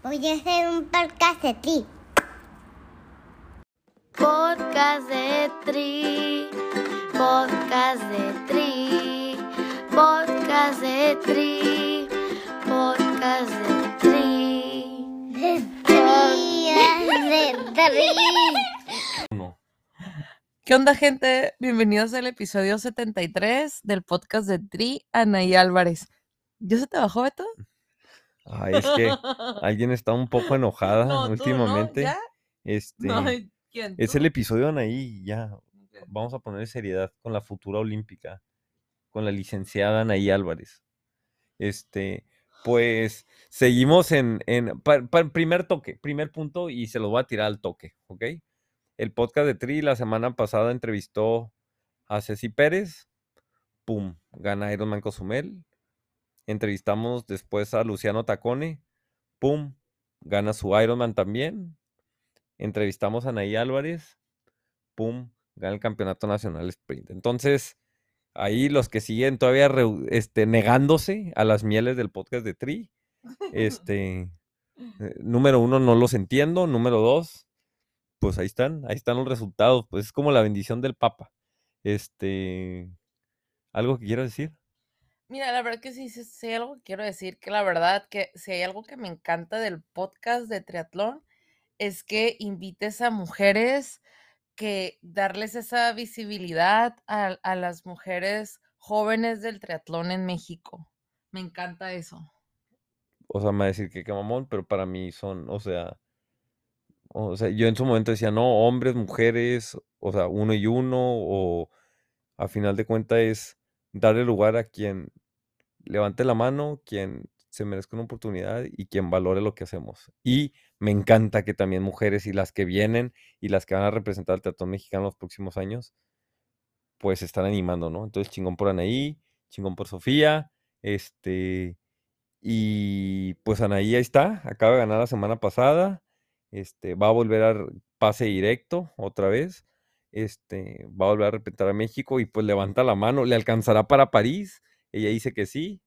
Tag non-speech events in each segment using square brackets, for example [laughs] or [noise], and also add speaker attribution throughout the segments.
Speaker 1: Voy a hacer un podcast de ti.
Speaker 2: Podcast de Tri, podcast de Tri, podcast de Tri, podcast de Tri.
Speaker 1: De tri, de tri.
Speaker 3: No.
Speaker 4: ¿Qué onda, gente? Bienvenidos al episodio 73 del podcast de Tri, Anaí Álvarez. ¿Ya se te bajó, Beto?
Speaker 3: Ay, es que alguien está un poco enojada
Speaker 4: No, tú, ¿no?
Speaker 3: últimamente.
Speaker 4: ¿Ya? [laughs]
Speaker 3: Este,
Speaker 4: No, ¿quién?
Speaker 3: es el episodio de Anaí, ya. Vamos a poner seriedad con la futura olímpica, con la licenciada Anaí Álvarez. Este, pues seguimos en, en pa- pa- primer toque, primer punto, y se lo voy a tirar al toque, ¿ok? El podcast de Tri la semana pasada entrevistó a Ceci Pérez, pum, gana Ironman Cozumel. Entrevistamos después a Luciano Tacone, pum, gana su Ironman también. Entrevistamos a Anaí Álvarez, pum, gana el campeonato nacional sprint. Entonces, ahí los que siguen todavía este, negándose a las mieles del podcast de Tri, [laughs] este, eh, número uno, no los entiendo. Número dos, pues ahí están, ahí están los resultados. Pues es como la bendición del Papa. Este, ¿algo que quiero decir?
Speaker 4: Mira, la verdad que sí, sí, sí algo que quiero decir, que la verdad que si hay algo que me encanta del podcast de triatlón es que invites a mujeres que darles esa visibilidad a, a las mujeres jóvenes del triatlón en México. Me encanta eso.
Speaker 3: O sea, me va a decir que qué mamón, pero para mí son, o sea, o sea, yo en su momento decía, no, hombres, mujeres, o sea, uno y uno, o a final de cuentas es darle lugar a quien levante la mano, quien se merezca una oportunidad y quien valore lo que hacemos. Y me encanta que también mujeres y las que vienen y las que van a representar al teatro mexicano los próximos años, pues están animando, ¿no? Entonces, chingón por Anaí, chingón por Sofía, este, y pues Anaí ahí está, acaba de ganar la semana pasada, este, va a volver a pase directo otra vez, este, va a volver a representar a México y pues levanta la mano, ¿le alcanzará para París? Ella dice que sí,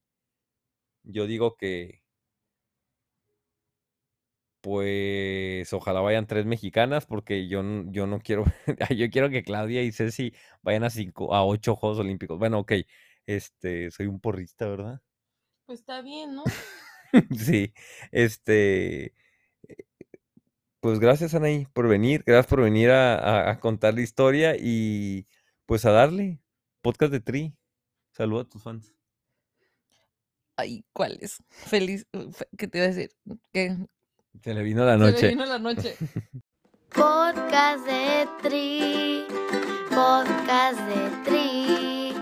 Speaker 3: yo digo que pues ojalá vayan tres mexicanas porque yo, yo no quiero, [laughs] yo quiero que Claudia y Ceci vayan a cinco, a ocho Juegos Olímpicos. Bueno, ok, este, soy un porrista, ¿verdad?
Speaker 4: Pues está bien, ¿no? [laughs]
Speaker 3: Sí, este, pues gracias Anaí por venir, gracias por venir a, a- a contar la historia y pues a darle podcast de Tri. Saluda a tus fans.
Speaker 4: Ay, ¿cuál es? Feliz, uh, ¿qué te iba a decir?
Speaker 3: Se le vino la
Speaker 4: se me
Speaker 3: noche.
Speaker 4: vino la noche. [laughs]
Speaker 2: Podcast de Tri, podcast de Tri,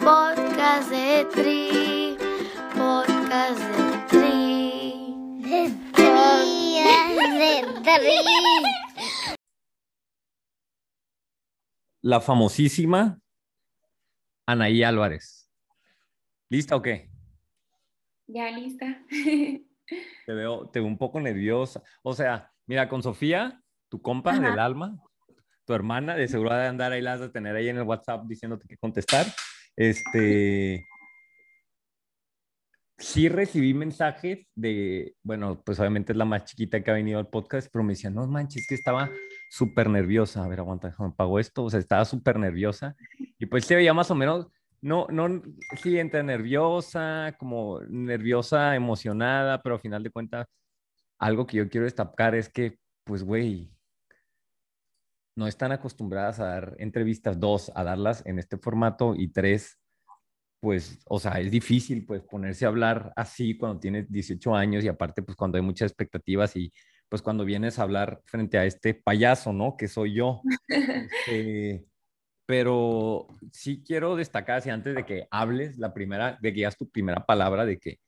Speaker 2: podcast de Tri, podcast. De tri,
Speaker 1: de tri.
Speaker 3: La famosísima Anaí Álvarez. ¿Lista o qué?
Speaker 5: Ya lista.
Speaker 3: Te veo, te veo un poco nerviosa. O sea, mira, con Sofía, tu compa
Speaker 5: Ajá.
Speaker 3: del alma, tu hermana, de seguro ha de andar ahí, la has de tener ahí en el WhatsApp diciéndote que contestar. Este. Sí recibí mensajes de, bueno, pues obviamente es la más chiquita que ha venido al podcast, pero me decía, no manches, que estaba súper nerviosa. A ver, aguanta, déjame pago esto. O sea, estaba súper nerviosa. Y pues se veía más o menos, no, no, sí, entre nerviosa, como nerviosa, emocionada, pero al final de cuentas, algo que yo quiero destacar es que, pues, güey, no están acostumbradas a dar entrevistas, dos, a darlas en este formato y tres, pues, o sea, es difícil, pues, ponerse a hablar así cuando tienes 18 años y aparte, pues, cuando hay muchas expectativas y, pues, cuando vienes a hablar frente a este payaso, ¿no? Que soy yo. Este, pero sí quiero destacar, así antes de que hables la primera, de que digas tu primera palabra, de que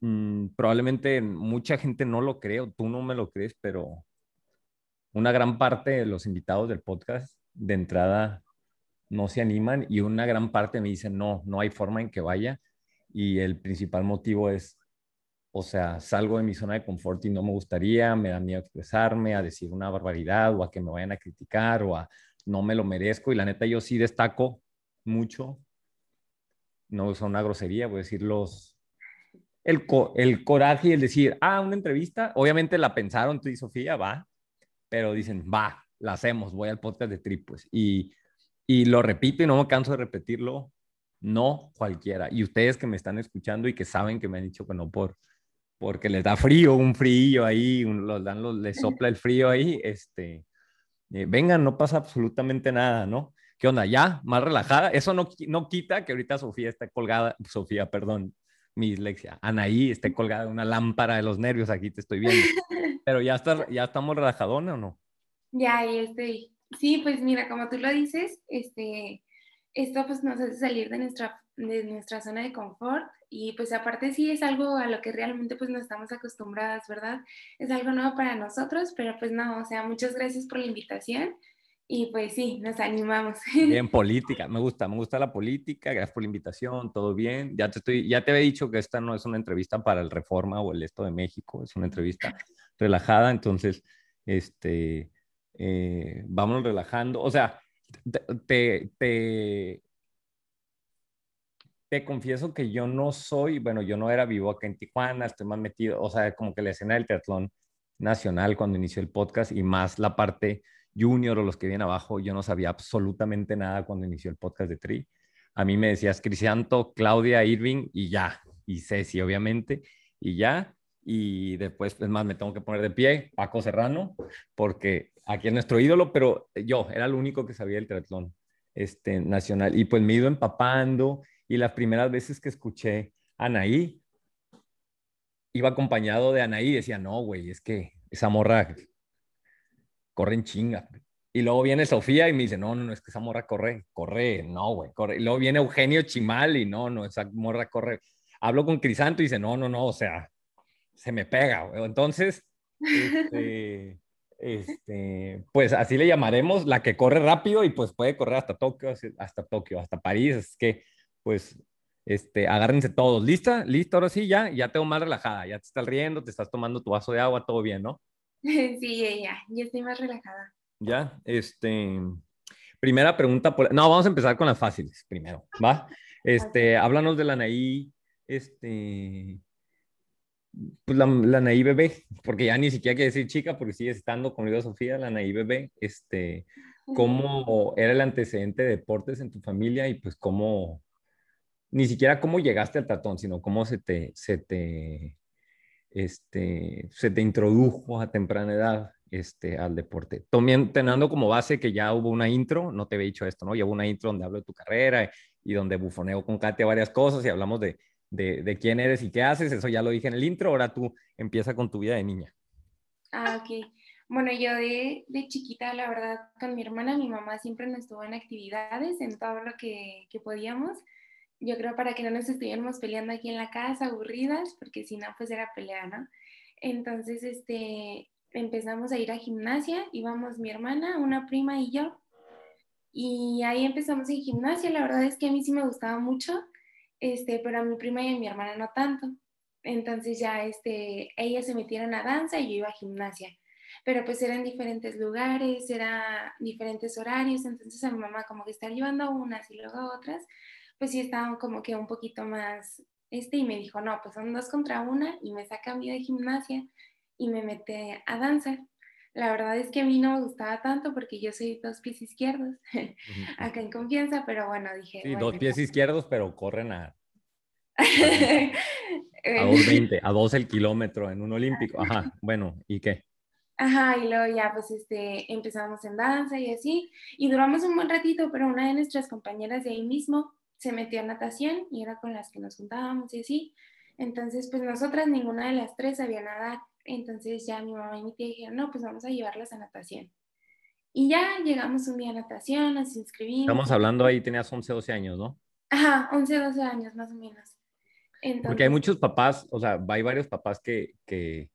Speaker 3: mm, probablemente mucha gente no lo cree, o tú no me lo crees, pero una gran parte de los invitados del podcast de entrada no se animan y una gran parte me dicen, no, no hay forma en que vaya. Y el principal motivo es, o sea, salgo de mi zona de confort y no me gustaría, me da miedo expresarme, a decir una barbaridad o a que me vayan a criticar o a no me lo merezco. Y la neta, yo sí destaco mucho, no es una grosería, voy a decir los, el, co- el coraje y el decir, ah, una entrevista, obviamente la pensaron tú y Sofía, va, pero dicen, va, la hacemos, voy al podcast de Tri, pues, y, y lo repito y no me canso de repetirlo, no cualquiera. Y ustedes que me están escuchando y que saben que me han dicho que no por, porque les da frío, un frío ahí, un- los dan, los, les sopla el frío ahí, este, eh, vengan, no pasa absolutamente nada, ¿no? ¿Qué onda? ¿Ya? ¿Más relajada? Eso no, no quita que ahorita Sofía esté colgada, Sofía, perdón, mi dislexia, Anaí esté colgada de una lámpara de los nervios, aquí te estoy viendo. Pero ya, está, ya estamos relajadona o no?
Speaker 5: Ya, ahí estoy. Sí, pues mira, como tú lo dices, este, esto pues nos hace salir de nuestra, de nuestra zona de confort y pues aparte sí es algo a lo que realmente pues no estamos acostumbradas, ¿verdad? Es algo nuevo para nosotros, pero pues no, o sea, muchas gracias por la invitación y pues sí, nos animamos. [laughs]
Speaker 3: Bien, política, me gusta, me gusta la política, gracias por la invitación, todo bien. Ya te estoy, ya te había dicho que esta no es una entrevista para el Reforma o el Esto de México, es una entrevista relajada, entonces, este, eh, vámonos relajando. O sea, te, te, te, confieso que yo no soy, bueno, yo no era vivo acá en Tijuana, estoy más metido, o sea, como que la escena del triatlón nacional cuando inició el podcast y más la parte junior o los que vienen abajo, yo no sabía absolutamente nada cuando inició el podcast de Tri. A mí me decías Cristianto, Claudia, Irving y ya, y Ceci, obviamente, y ya. Y después, es más, me tengo que poner de pie, Paco Serrano, porque aquí es nuestro ídolo, pero yo era el único que sabía el triatlón este, nacional. Y pues me he ido empapando y las primeras veces que escuché a Anaí, iba acompañado de Anaí y decía, no, güey, es que esa morra corre en chinga. Y luego viene Sofía y me dice, no, no, no, es que esa morra corre, corre, no, güey, corre. Y luego viene Eugenio Chimal y no, no, esa morra corre. Hablo con Crisanto y dice, no, no, no, o sea, se me pega, güey. Entonces, [laughs] este, este, pues así le llamaremos, la que corre rápido y pues puede correr hasta Tokio, hasta Tokio, hasta París. Es que, pues, este, agárrense todos. ¿Lista? ¿Lista? Ahora sí, ya, ya tengo más relajada. Ya te estás riendo, te estás tomando tu vaso de agua, todo bien, ¿no? [laughs]
Speaker 5: Sí, ya, ya, estoy más relajada.
Speaker 3: Ya, este, primera pregunta, por... no, vamos a empezar con las fáciles primero, ¿va? [laughs] Este, háblanos de la Anaí, este, pues la, la Anaí bebé, porque ya ni siquiera que decir chica, porque sigue estando conmigo Sofía, la Anaí bebé, este, ¿cómo era el antecedente de deportes en tu familia y pues cómo, ni siquiera cómo llegaste al tatón, sino cómo se te, se te, este, se te introdujo a temprana edad este, al deporte. También teniendo como base que ya hubo una intro, no te había dicho esto, ¿no? Ya hubo una intro donde hablo de tu carrera y donde bufoneo con Katia varias cosas y hablamos de, de, quién eres y qué haces, eso ya lo dije en el intro, ahora tú empieza con tu vida de niña.
Speaker 5: Ah, ok. Bueno, yo de, de chiquita, la verdad, con mi hermana, mi mamá siempre nos estuvo en actividades, en todo lo que, que podíamos. Yo creo para que no nos estuviéramos peleando aquí en la casa, aburridas, porque si no, pues era pelea, ¿no? Entonces, este, empezamos a ir a gimnasia, íbamos mi hermana, una prima y yo. Y ahí empezamos en gimnasia, la verdad es que a mí sí me gustaba mucho, este, pero a mi prima y a mi hermana no tanto. Entonces ya este, ellas se metieron a danza y yo iba a gimnasia. Pero pues eran diferentes lugares, eran diferentes horarios, entonces a mi mamá como que estar llevando unas y luego otras, pues sí estaban como que un poquito más, este, y me dijo, no, pues son dos contra una, y me saca a mí de gimnasia y me mete a danza. La verdad es que a mí no me gustaba tanto porque yo soy dos pies izquierdos, [laughs] acá en confianza, pero bueno, dije.
Speaker 3: Sí,
Speaker 5: bueno,
Speaker 3: dos pies izquierdos, pero corren a, [laughs]
Speaker 5: Eh,
Speaker 3: a 2.20, a 2 el kilómetro en un olímpico. Ajá, [laughs] bueno, ¿y qué?
Speaker 5: Ajá, y luego ya pues este, empezamos en danza y así, y duramos un buen ratito, pero una de nuestras compañeras de ahí mismo se metió a natación y era con las que nos juntábamos y así. Entonces, pues nosotras, ninguna de las tres sabía nadar. Entonces ya mi mamá y mi tía dijeron, no, pues vamos a llevarlas a natación. Y ya llegamos un día a natación, nos inscribimos.
Speaker 3: Estamos hablando ahí, tenías 11, 12 años, ¿no?
Speaker 5: Ajá, 11, 12 años más o menos. Entonces,
Speaker 3: Porque hay muchos papás, o sea, hay varios papás que, que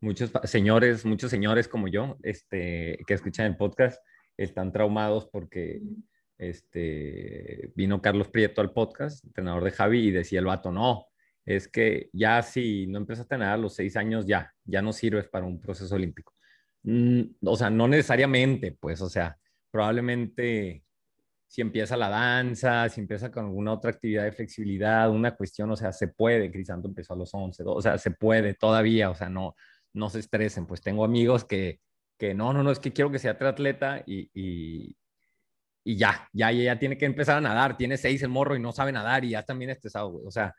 Speaker 3: muchos señores, muchos señores como yo, este, que escuchan el podcast, están traumados porque este, vino Carlos Prieto al podcast, entrenador de Javi, y decía el vato, no, es que ya si no empezaste a nadar a los seis años, ya, ya no sirves para un proceso olímpico. Mm, o sea, no necesariamente, pues, o sea, probablemente si empieza la danza, si empieza con alguna otra actividad de flexibilidad, una cuestión, o sea, se puede, Crisanto empezó a los 11, o sea, se puede todavía, o sea, no, no se estresen, pues tengo amigos que, que no, no, no, es que quiero que sea triatleta y, y, y ya, ya, ya tiene que empezar a nadar, tiene seis el morro y no sabe nadar y ya también estresado, o sea,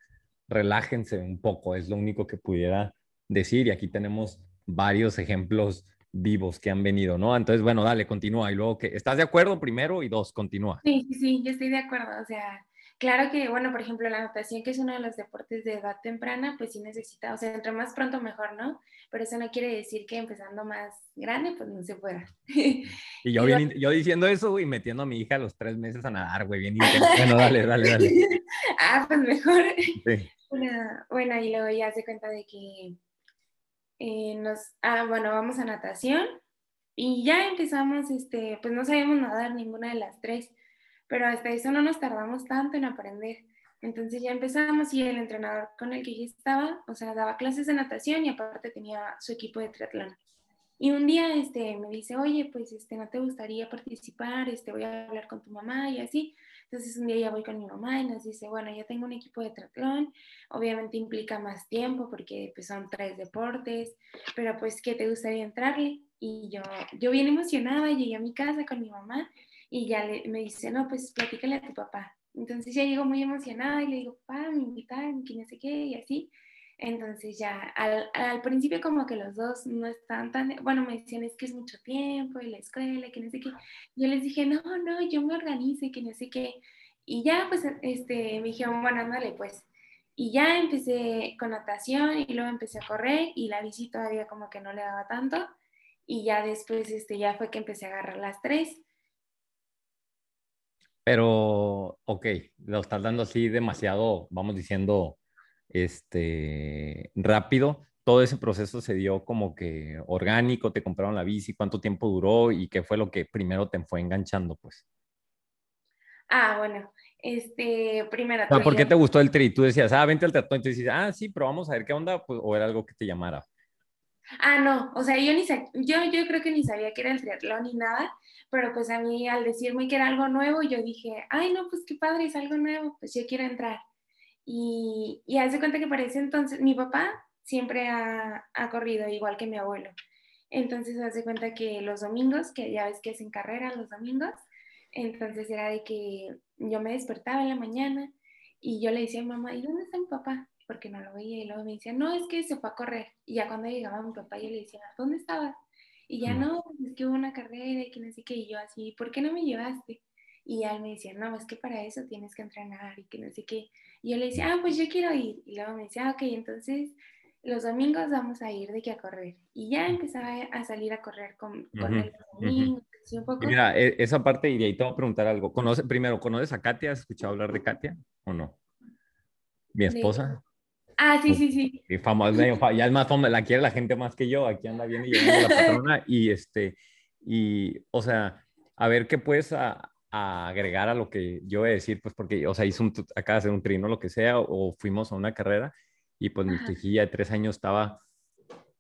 Speaker 3: relájense un poco, es lo único que pudiera decir y aquí tenemos varios ejemplos vivos que han venido, ¿no? Entonces, bueno, dale, continúa y luego que, ¿estás de acuerdo primero y dos, continúa?
Speaker 5: Sí, sí, yo estoy de acuerdo, o sea, claro que, bueno, por ejemplo, la natación, que es uno de los deportes de edad temprana, pues sí necesita, o sea, entre más pronto mejor, ¿no? Pero eso no quiere decir que empezando más grande, pues no se pueda.
Speaker 3: Y yo, [laughs] bien, yo diciendo eso, y metiendo a mi hija a los tres meses a nadar, güey, bien intenso. Bueno, dale, dale, dale. [laughs]
Speaker 5: ah, pues mejor. Sí. Bueno, y luego ya se cuenta de que eh, nos, ah, bueno, vamos a natación y ya empezamos, este, pues no sabíamos nadar ninguna de las tres, pero hasta eso no nos tardamos tanto en aprender. Entonces ya empezamos y el entrenador con el que yo estaba, o sea, daba clases de natación y aparte tenía su equipo de triatlón. Y un día este, me dice, oye, pues este, ¿no te gustaría participar? Este, voy a hablar con tu mamá y así. Entonces un día ya voy con mi mamá y nos dice, bueno, ya tengo un equipo de triatlón, obviamente implica más tiempo porque pues, son tres deportes, pero pues, ¿qué te gustaría entrarle? Y yo, yo bien emocionada, llegué a mi casa con mi mamá y ya le, me dice, no, pues platícale a tu papá. Entonces ya llego muy emocionada y le digo, papá, me invitaron, que no sé qué, y así. Entonces ya al, al, principio como que los dos no están tan, bueno, me decían es que es mucho tiempo y la escuela, que no sé qué. Yo les dije, no, no, yo me organizo y que no sé qué. Y ya pues este, me dijeron, bueno, ándale pues. Y ya empecé con natación y luego empecé a correr y la bici todavía como que no le daba tanto. Y ya después este, ya fue que empecé a agarrar las tres.
Speaker 3: Pero, ok, lo estás dando así demasiado, vamos diciendo, este, rápido. Todo ese proceso se dio como que orgánico, te compraron la bici, cuánto tiempo duró y qué fue lo que primero te fue enganchando, pues.
Speaker 5: Ah, bueno, este, primero.
Speaker 3: ¿Por qué te gustó el tri? Tú decías, ah, vente al triatlón, y tú dices, ah, sí, pero vamos a ver qué onda, pues, o era algo que te llamara.
Speaker 5: Ah, no, o sea, yo ni yo, yo creo que ni sabía que era el triatlón ni nada, pero pues a mí al decirme que era algo nuevo, yo dije, ay, no, pues qué padre, es algo nuevo, pues yo quiero entrar. Y, y hace cuenta que para ese entonces mi papá siempre ha, ha, corrido, igual que mi abuelo. Entonces hace cuenta que los domingos, que ya ves que hacen carrera los domingos, entonces era de que yo me despertaba en la mañana y yo le decía a mamá, ¿y dónde está mi papá? Porque no lo veía y luego me decía, no, es que se fue a correr. Y ya cuando llegaba mi papá yo le decía, ¿dónde estabas? Y ya no, es que hubo una carrera y que no sé qué, y yo así, ¿por qué no me llevaste? Y él me decía, no, es que para eso tienes que entrenar y que no sé qué. Y yo le decía, ah, pues yo quiero ir. Y luego me decía, ah, ok, entonces los domingos vamos a ir de que a correr. Y ya empezaba a salir a correr con, con los domingos. Un poco.
Speaker 3: mira, e, esa parte, y de ahí te voy a preguntar algo. ¿Conoce, primero, ¿conoces a Katia? ¿Has escuchado hablar de Katia o no? Mi esposa.
Speaker 5: Ah, sí, sí, sí.
Speaker 3: Y famosa, [laughs] ya es más famosa, la quiere la gente más que yo. Aquí anda bien y llegando la patrona. Y este, y, o sea, a ver qué puedes a, a agregar a lo que yo voy a decir, pues porque, o sea, hizo un, de hacer un trino, lo que sea, o, fuimos a una carrera y pues mi hijilla de tres años estaba,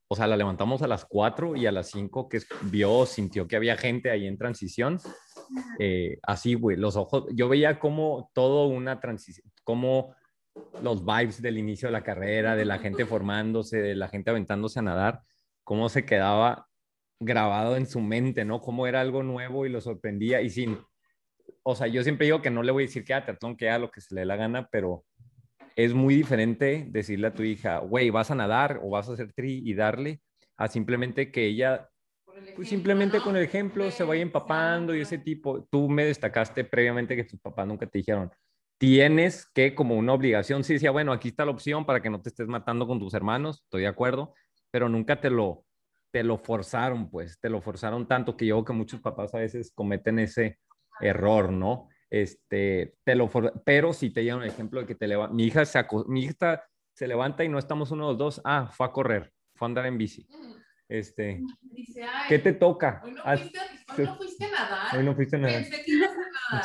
Speaker 3: o sea, la levantamos a las cuatro y a las cinco que vio, sintió que había gente ahí en transición, eh, así, güey, los ojos, yo veía como todo una transición, como los vibes del inicio de la carrera, de la gente formándose, de la gente aventándose a nadar, cómo se quedaba grabado en su mente, ¿no? Cómo era algo nuevo y lo sorprendía y sin o sea, yo siempre digo que no le voy a decir que a triatlón, que haga lo que se le dé la gana, pero es muy diferente decirle a tu hija, güey, vas a nadar o vas a hacer tri y darle, a simplemente que ella, pues simplemente con el ejemplo se vaya empapando y ese tipo. Tú me destacaste previamente que tus papás nunca te dijeron, tienes que como una obligación, sí decía, bueno, aquí está la opción para que no te estés matando con tus hermanos, estoy de acuerdo, pero nunca te lo, te lo forzaron, pues, te lo forzaron tanto que yo que muchos papás a veces cometen ese error, ¿no? Este, te lo pero si te lleva un ejemplo de que te levanta, mi hija se mi hija se levanta y no estamos uno o dos, ah, fue a correr, fue a andar en bici. Este, ¿qué te toca?
Speaker 6: Hoy no, fuiste, a nadar.
Speaker 3: Hoy no fuiste a nadar.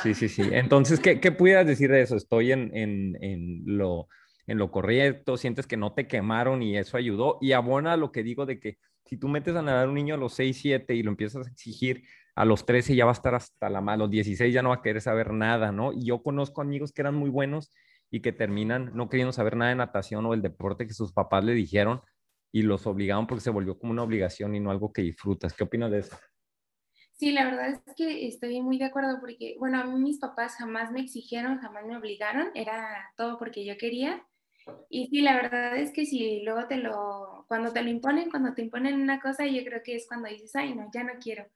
Speaker 3: Sí, sí, sí. Entonces, ¿qué, qué pudieras decir de eso? Estoy en, en, en, lo, en lo correcto, sientes que no te quemaron y eso ayudó. Y abona lo que digo de que si tú metes a nadar a un niño a los 6, 7 y lo empiezas a exigir a los 13 ya va a estar hasta la mano, a los 16 ya no va a querer saber nada, ¿no? Y yo conozco amigos que eran muy buenos y que terminan no queriendo saber nada de natación o el deporte que sus papás le dijeron y los obligaron porque se volvió como una obligación y no algo que disfrutas. ¿Qué opinas de eso?
Speaker 5: Sí, la verdad es que estoy muy de acuerdo porque, bueno, a mí mis papás jamás me exigieron, jamás me obligaron, era todo porque yo quería. Y sí, la verdad es que si luego te lo, cuando te lo imponen, cuando te imponen una cosa, yo creo que es cuando dices, ay, no, ya no quiero.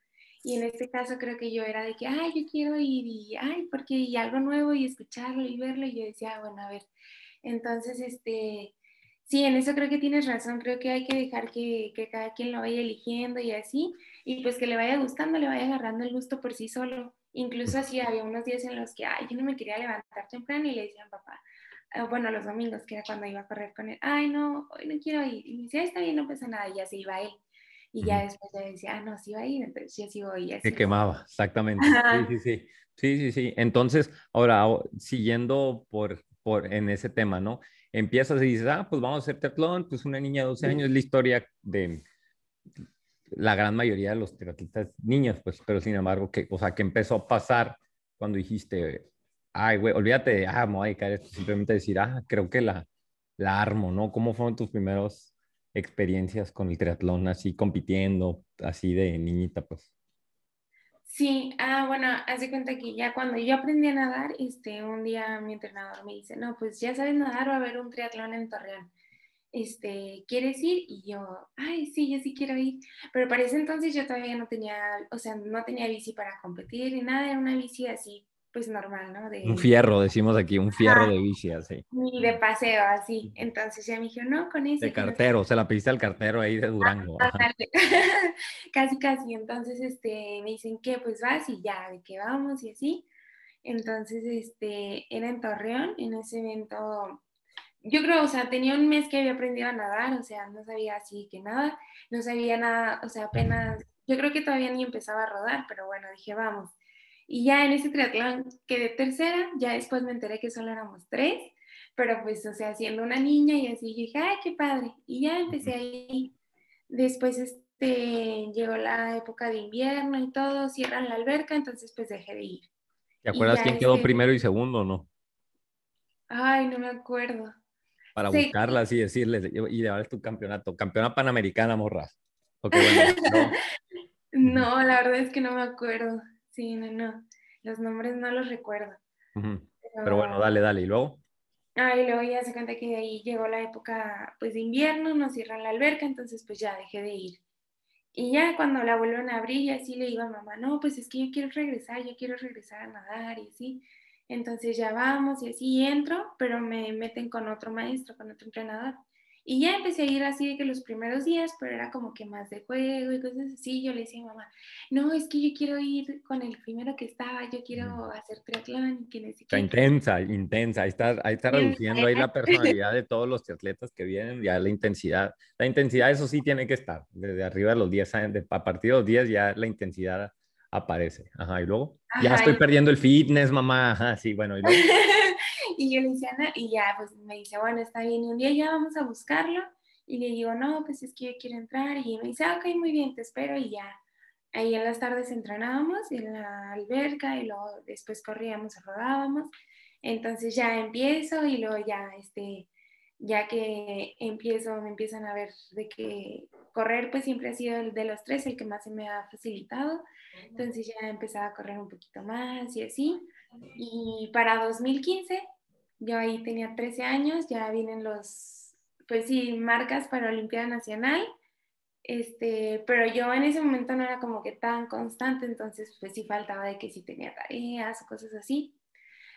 Speaker 5: Y en este caso creo que yo era de que, ay, yo quiero ir y, ay, porque y algo nuevo y escucharlo y verlo. Y yo decía, ah, bueno, a ver. Entonces, este, sí, en eso creo que tienes razón. Creo que hay que dejar que, que cada quien lo vaya eligiendo y así. Y pues que le vaya gustando, le vaya agarrando el gusto por sí solo. Incluso así había unos días en los que, ay, yo no me quería levantar temprano y le decían, papá, ah, bueno, los domingos, que era cuando iba a correr con él, ay, no, hoy no quiero ir. Y me decía, está bien, no pasa nada, y ya se iba él. Y ya después ya decía, ah, no, sí va a ir, entonces yo sí voy.
Speaker 3: Se quemaba, exactamente. Sí, sí, sí. Sí, sí, sí. Entonces, ahora, siguiendo por, por, en ese tema, ¿no? Empiezas y dices, ah, pues vamos a hacer triatlón, pues una niña de 12 años, es la historia de la gran mayoría de los triatletas niños, pues, pero sin embargo, que, o sea, que empezó a pasar cuando dijiste, ay, güey, olvídate de, ah, me voy a dedicar esto, simplemente decir, ah, creo que la, la armo, ¿no? ¿Cómo fueron tus primeros experiencias con el triatlón, así compitiendo, así de niñita, pues?
Speaker 5: Sí, ah, bueno, hace cuenta que ya cuando yo aprendí a nadar, este, un día mi entrenador me dice, no, pues ya sabes nadar, va a haber un triatlón en Torreón. Este, ¿quieres ir? Y yo, ay, sí, yo sí quiero ir. Pero para ese entonces yo todavía no tenía, o sea, no tenía bici para competir ni nada, era una bici así pues normal, ¿no?
Speaker 3: De, un fierro, decimos aquí, un fierro de bici, así.
Speaker 5: Y de paseo, así. Entonces ya me dijeron, no, con ese.
Speaker 3: De cartero, se la pediste al cartero ahí de Durango. [laughs]
Speaker 5: casi, casi. Entonces, este, me dicen que pues vas y ya, de que vamos y así. Entonces, este, era en Torreón, en ese evento. Yo creo, o sea, tenía un mes que había aprendido a nadar, o sea, no sabía así que nada, no sabía nada, o sea, apenas, yo creo que todavía ni empezaba a rodar, pero bueno, dije, vamos. Y ya en ese triatlón quedé tercera, ya después me enteré que solo éramos tres, pero pues, o sea, siendo una niña y así, dije, ay, qué padre. Y ya empecé ahí. Después, este, llegó la época de invierno y todo, cierran la alberca, entonces pues dejé de ir.
Speaker 3: ¿Te acuerdas quién quedó primero y segundo o no?
Speaker 5: Ay, no me acuerdo.
Speaker 3: Para buscarla y decirles, y ahora es tu campeonato, campeona panamericana, morras. bueno, [laughs]
Speaker 5: no, la verdad es que no me acuerdo. Sí, no, no. Los nombres no los recuerdo.
Speaker 3: pero... bueno, dale, dale. ¿Y luego?
Speaker 5: Ah, y luego ya se cuenta que de ahí llegó la época pues de invierno, nos cierran la alberca, entonces pues ya dejé de ir. Y ya cuando la vuelven a abrir, y así le iba a mamá, no, pues es que yo quiero regresar, yo quiero regresar a nadar y así. Entonces ya vamos y así entro, pero me meten con otro maestro, con otro entrenador. Y ya empecé a ir así de que los primeros días, pero era como que más de juego y cosas así. Yo le decía a mi mamá, no, es que yo quiero ir con el primero que estaba, yo quiero hacer triatlón. Que
Speaker 3: está intensa, intensa. Ahí está, ahí está reduciendo ahí la [laughs] personalidad de todos los triatletas que vienen, ya la intensidad. La intensidad, eso sí tiene que estar. Desde arriba de los 10 años, a partir de los 10 ya la intensidad aparece. Ajá, y luego, ya estoy perdiendo el fitness, mamá. Ajá, sí, bueno, y luego.
Speaker 5: Y yo le y ya, pues me dice, bueno, está bien, y un día ya vamos a buscarlo. Y le digo, no, pues es que yo quiero entrar. Y me dice, ah, ok, muy bien, te espero. Y ya, ahí en las tardes entrenábamos en la alberca y luego después corríamos, rodábamos. Entonces ya empiezo y luego ya, este, ya que empiezo, me empiezan a ver de que correr pues siempre ha sido el de los tres el que más se me ha facilitado. Entonces ya empezaba a correr un poquito más y así. Y para 2015 yo ahí tenía 13 años, ya vienen los, pues sí, marcas para Olimpiada Nacional, este, pero yo en ese momento no era como que tan constante, entonces pues sí faltaba de que sí tenía tareas cosas así.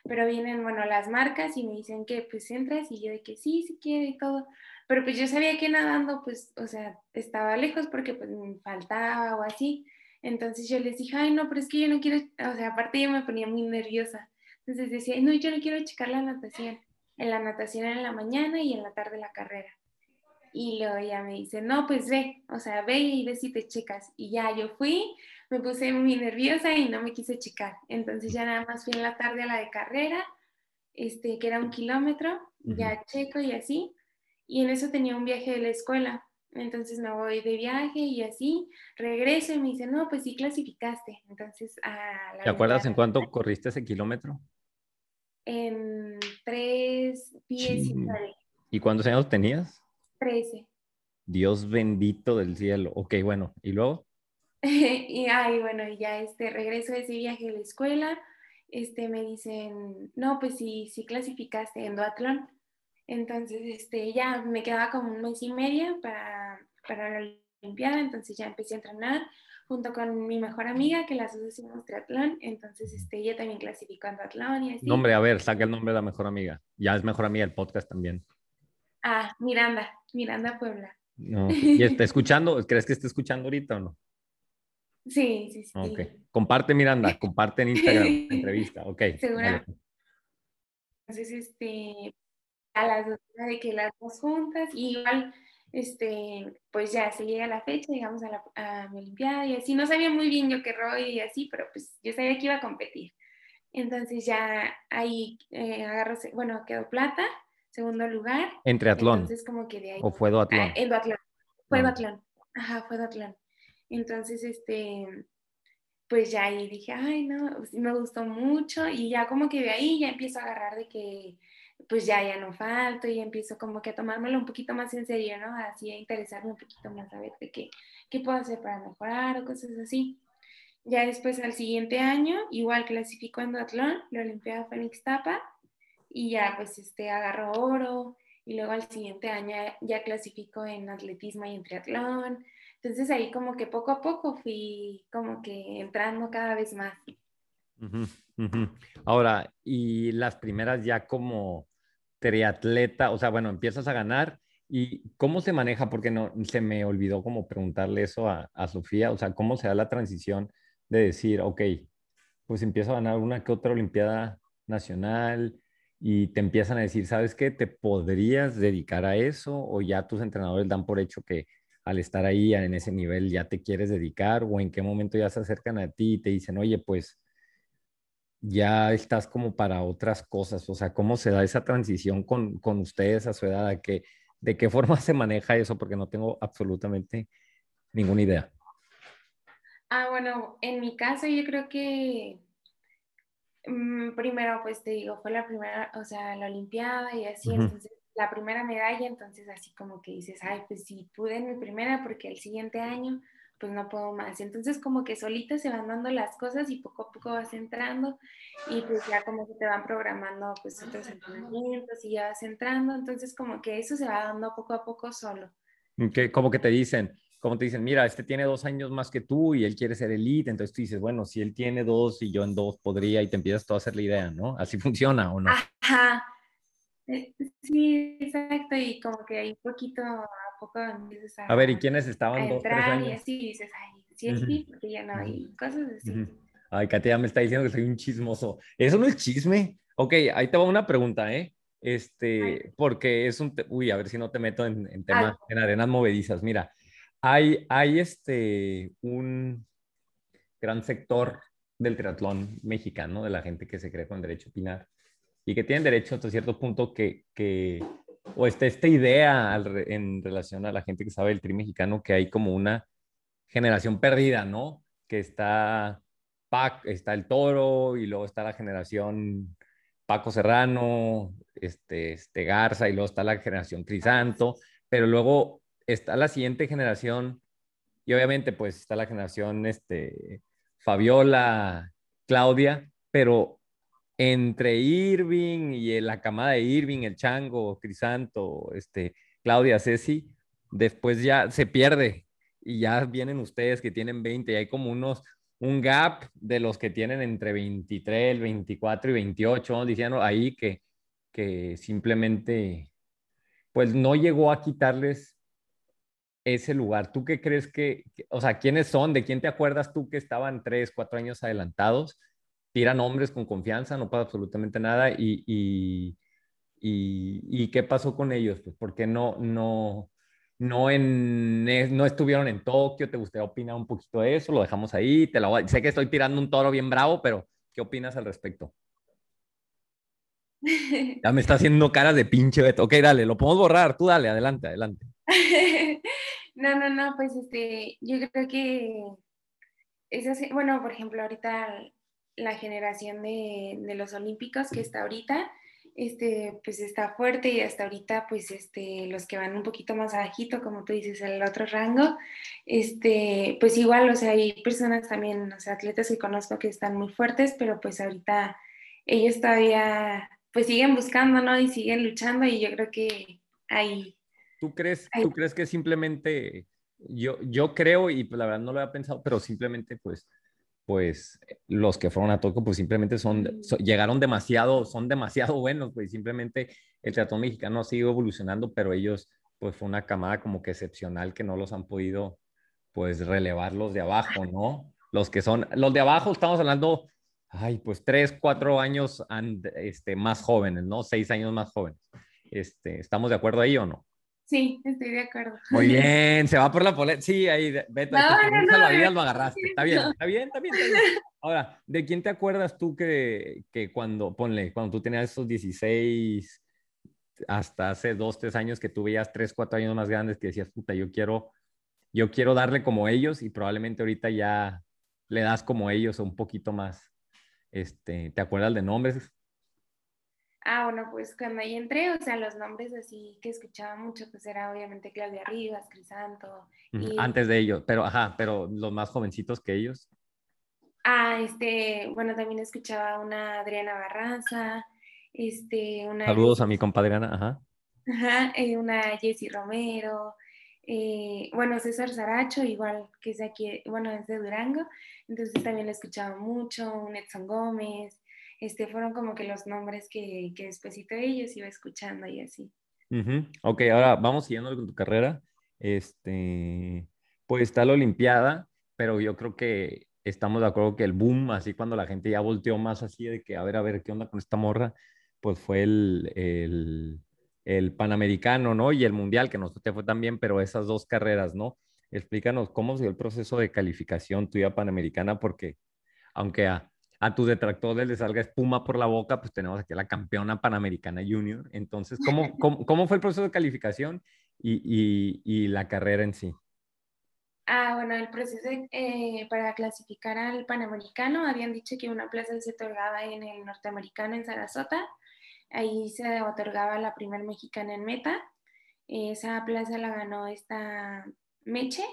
Speaker 5: Pero vienen, bueno, las marcas y me dicen que pues entras y yo de que sí, sí quiero y todo. Pero pues yo sabía que nadando, pues, o sea, estaba lejos porque pues me faltaba o así. Entonces yo les dije, ay, no, pero es que yo no quiero, o sea, aparte yo me ponía muy nerviosa. Entonces decía, no, yo no quiero checar la natación. En la natación en la mañana y en la tarde la carrera. Y luego ya me dice, no, pues ve, o sea, ve y ve si te checas. Y ya yo fui, me puse muy nerviosa y no me quise checar. Entonces ya nada más fui en la tarde a la de carrera, este, que era un kilómetro, ya checo y así. Y en eso tenía un viaje de la escuela. entonces me voy de viaje y así, regreso y me dice, no, pues sí clasificaste. Entonces, a la
Speaker 3: ¿Te acuerdas en cuánto corriste ese kilómetro?
Speaker 5: En 3, 10 y
Speaker 3: Chin.
Speaker 5: 9,
Speaker 3: ¿Y cuántos años tenías?
Speaker 5: 13.
Speaker 3: Dios bendito del cielo. Ok, bueno, ¿y luego? [laughs]
Speaker 5: y ay, bueno, ya este regreso de ese viaje de la escuela, este me dicen, no, pues sí, sí clasificaste en duatlón. Entonces, este, ya me quedaba como un mes y medio para, para la Olimpiada, entonces ya empecé a entrenar junto con mi mejor amiga, que las dos hicimos triatlón, entonces este, ella también clasificó en duatlón y así.
Speaker 3: Nombre, a ver, saca el nombre de la mejor amiga. Ya es mejor amiga del podcast también.
Speaker 5: Ah, Miranda, Miranda Puebla.
Speaker 3: No, [laughs] ¿Y está escuchando? ¿Crees que está escuchando ahorita o no?
Speaker 5: Sí, sí, sí.
Speaker 3: Ok. Comparte, Miranda, [laughs] comparte en Instagram la [laughs] entrevista. Ok.
Speaker 5: Segura.
Speaker 3: dale.
Speaker 5: Entonces, este, a las dos, de que las dos juntas, y igual, este, pues ya se llega la fecha, llegamos a la a mi Olimpiada y así, no sabía muy bien yo qué rollo y así, pero pues yo sabía que iba a competir. Entonces ya ahí eh, agarro, bueno, quedó plata, segundo lugar.
Speaker 3: En triatlón.
Speaker 5: Entonces como que de ahí...
Speaker 3: ¿O fue duatlón?
Speaker 5: Ah, en duatlón. Fue
Speaker 3: Ah.
Speaker 5: duatlón. Ajá, fue duatlón. Entonces, este, pues ya ahí dije, ay, no, pues, me gustó mucho y ya como que de ahí ya empiezo a agarrar de que, pues ya, ya no falto y empiezo como que a tomármelo un poquito más en serio, ¿no? Así a interesarme un poquito más a ver de qué, qué puedo hacer para mejorar o cosas así. Ya después al siguiente año, igual clasifico en duatlón, la Olimpiada Fénix Tapa y ya pues este agarro oro y luego al siguiente año ya clasifico en atletismo y en triatlón. Entonces ahí como que poco a poco fui como que entrando cada vez más.
Speaker 3: Ahora, y las primeras ya como triatleta, o sea, bueno, empiezas a ganar y cómo se maneja, porque no se me olvidó como preguntarle eso a, a Sofía, o sea, cómo se da la transición de decir, ok, pues empiezo a ganar una que otra Olimpiada Nacional y te empiezan a decir, ¿sabes qué? ¿Te podrías dedicar a eso? O ya tus entrenadores dan por hecho que al estar ahí en ese nivel ya te quieres dedicar o en qué momento ya se acercan a ti y te dicen, oye, pues ya estás como para otras cosas, o sea, ¿cómo se da esa transición con, con ustedes a su edad? ¿A qué- ¿De qué [laughs] forma se maneja eso? Porque no tengo absolutamente ninguna idea.
Speaker 5: Ah, bueno, en mi caso yo creo que mm, primero pues te digo, fue la primera, o sea, la Olimpiada y así,
Speaker 3: Ujú.
Speaker 5: entonces la primera medalla, entonces así como que dices, ay, pues sí, pude en mi primera porque el siguiente año pues no puedo más. Entonces como que solita se van dando las cosas y poco a poco vas entrando y pues ya como que te van programando pues otros entrenamientos y ya vas entrando, entonces como que eso se va dando poco a poco solo.
Speaker 3: Que, como que te dicen, como te dicen, mira, este tiene dos años más que tú y él quiere ser elite, entonces tú dices, bueno, si él tiene dos y yo en dos podría y te empiezas tú a hacer la idea, ¿no? Así funciona o no.
Speaker 5: Ajá. Eh, Sí, exacto, y como que ahí poquito a poco empiezas a,
Speaker 3: A ver, ¿y quiénes
Speaker 5: a
Speaker 3: estaban dos, tres
Speaker 5: entrar y
Speaker 3: años?
Speaker 5: así y dices, ay, sí,
Speaker 3: Ujú.
Speaker 5: sí, porque ya no, y cosas así.
Speaker 3: Ay, Katia ya me está diciendo que soy un chismoso. Eso no es chisme. Ok, ahí te va una pregunta, ¿eh? Este, porque es un... Uy, a ver si no te meto en, en temas, en arenas movedizas. Mira, hay, hay este, un gran sector del triatlón mexicano, de la gente que se cree con derecho a opinar y que tienen derecho hasta cierto punto que, que o está esta idea en relación a la gente que sabe del tri mexicano, que hay como una generación perdida, ¿no? Que está Pac, está el Toro y luego está la generación Paco Serrano, este, este Garza y luego está la generación Crisanto, pero luego está la siguiente generación y obviamente pues está la generación este, Fabiola, Claudia, pero entre Irving y la camada de Irving, el Chango, Crisanto, este, Claudia, Ceci, después ya se pierde y ya vienen ustedes que tienen 20 y hay como unos, un gap de los que tienen entre 23, 24 y 28, ¿no? diciendo ahí que, que simplemente pues no llegó a quitarles ese lugar. ¿Tú qué crees que, o sea, quiénes son? ¿De quién te acuerdas tú que estaban tres, cuatro años adelantados? Tira nombres con confianza, no pasa absolutamente nada. ¿Y, y, y, y qué pasó con ellos? Pues porque no, no, no, en, no estuvieron en Tokio. ¿Te gustaría opinar un poquito de eso? Lo dejamos ahí. Te la voy a- sé que estoy tirando un toro bien bravo, pero ¿qué opinas al respecto? [laughs] Ya me está haciendo caras de pinche Beto. Ok, dale, lo podemos borrar. Tú dale, adelante, adelante. [laughs]
Speaker 5: No, no, no, pues este, yo creo que es así, bueno, por ejemplo, ahorita la generación de, de los olímpicos que está ahorita, este, pues está fuerte y hasta ahorita, pues, este, los que van un poquito más bajito, como tú dices, el otro rango, este, pues igual, o sea, hay personas también, o sea, atletas que conozco que están muy fuertes, pero pues ahorita ellos todavía, pues siguen buscando, ¿no? Y siguen luchando y yo creo que hay...
Speaker 3: ¿Tú crees, ¿tú crees que simplemente, yo, yo creo, y pues la verdad no lo había pensado, pero simplemente, pues, pues los que fueron a Tokio, pues simplemente son, llegaron demasiado, son demasiado buenos, pues simplemente el teatro mexicano ha seguido evolucionando, pero ellos, pues fue una camada como que excepcional que no los han podido, pues relevar los de abajo, ¿no? Los que son, los de abajo estamos hablando, ay, pues tres, cuatro años este, más jóvenes, ¿no? Seis años más jóvenes. Este, ¿Estamos de acuerdo ahí o no?
Speaker 5: Sí, estoy de acuerdo.
Speaker 3: Muy [laughs] bien, se va por la poleta. Sí, ahí, Beto, no, no, no, la vida lo agarraste. Está bien, está bien, está bien, Ahora, ¿de quién te acuerdas tú que, que cuando, ponle, cuando tú tenías esos 16 hasta hace dos, tres años que tú veías tres, cuatro años más grandes que decías, puta, yo quiero, yo quiero darle como ellos y probablemente ahorita ya le das como ellos un poquito más. Este, ¿Te acuerdas de nombres?
Speaker 5: Ah, bueno, pues cuando ahí entré, o sea, los nombres así que escuchaba mucho, pues era obviamente Claudia Rivas, Crisanto.
Speaker 3: Y... Antes de ellos, pero ajá, pero los más jovencitos que ellos.
Speaker 5: Ah, este, bueno, también escuchaba una Adriana Barraza, este, una...
Speaker 3: Saludos a mi compadre Ana, ajá.
Speaker 5: Ajá, eh, una Jessie Romero, eh, bueno, César Zaracho, igual que es aquí, bueno, es de Durango, entonces también lo escuchaba mucho, un Edson Gómez, este, fueron como que los nombres que, que de ellos iba escuchando y así.
Speaker 3: Ok, ahora vamos siguiendo con tu carrera. Este, pues está la Olimpiada, pero yo creo que estamos de acuerdo que el boom, así cuando la gente ya volteó más así de que, a ver, a ver, ¿qué onda con esta morra? Pues fue el, el, el Panamericano, ¿no? Y el Mundial, que no te fue también, pero esas dos carreras, ¿no? Explícanos cómo fue el proceso de calificación tuya Panamericana, porque aunque a, a tus detractores les salga espuma por la boca, pues tenemos aquí a la campeona panamericana junior. Entonces, ¿cómo, [laughs] cómo, fue el proceso de calificación y, y, la carrera en sí?
Speaker 5: Ah, bueno, el proceso eh, para clasificar al Panamericano, habían dicho que una plaza se otorgaba en el norteamericano en Sarasota, ahí se otorgaba la primer mexicana en meta, esa plaza la ganó esta Meche,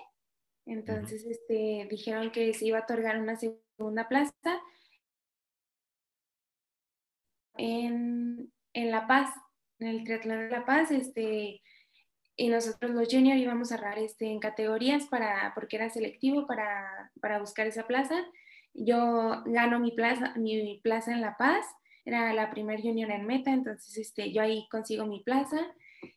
Speaker 5: entonces este, dijeron que se iba a otorgar una segunda plaza en, La Paz, en el Triatlón de La Paz, este, y nosotros los juniors íbamos a cerrar este, en categorías para, porque era selectivo para, buscar esa plaza. Yo gano mi plaza, mi plaza en La Paz, era la primer junior en meta, entonces este, yo ahí consigo mi plaza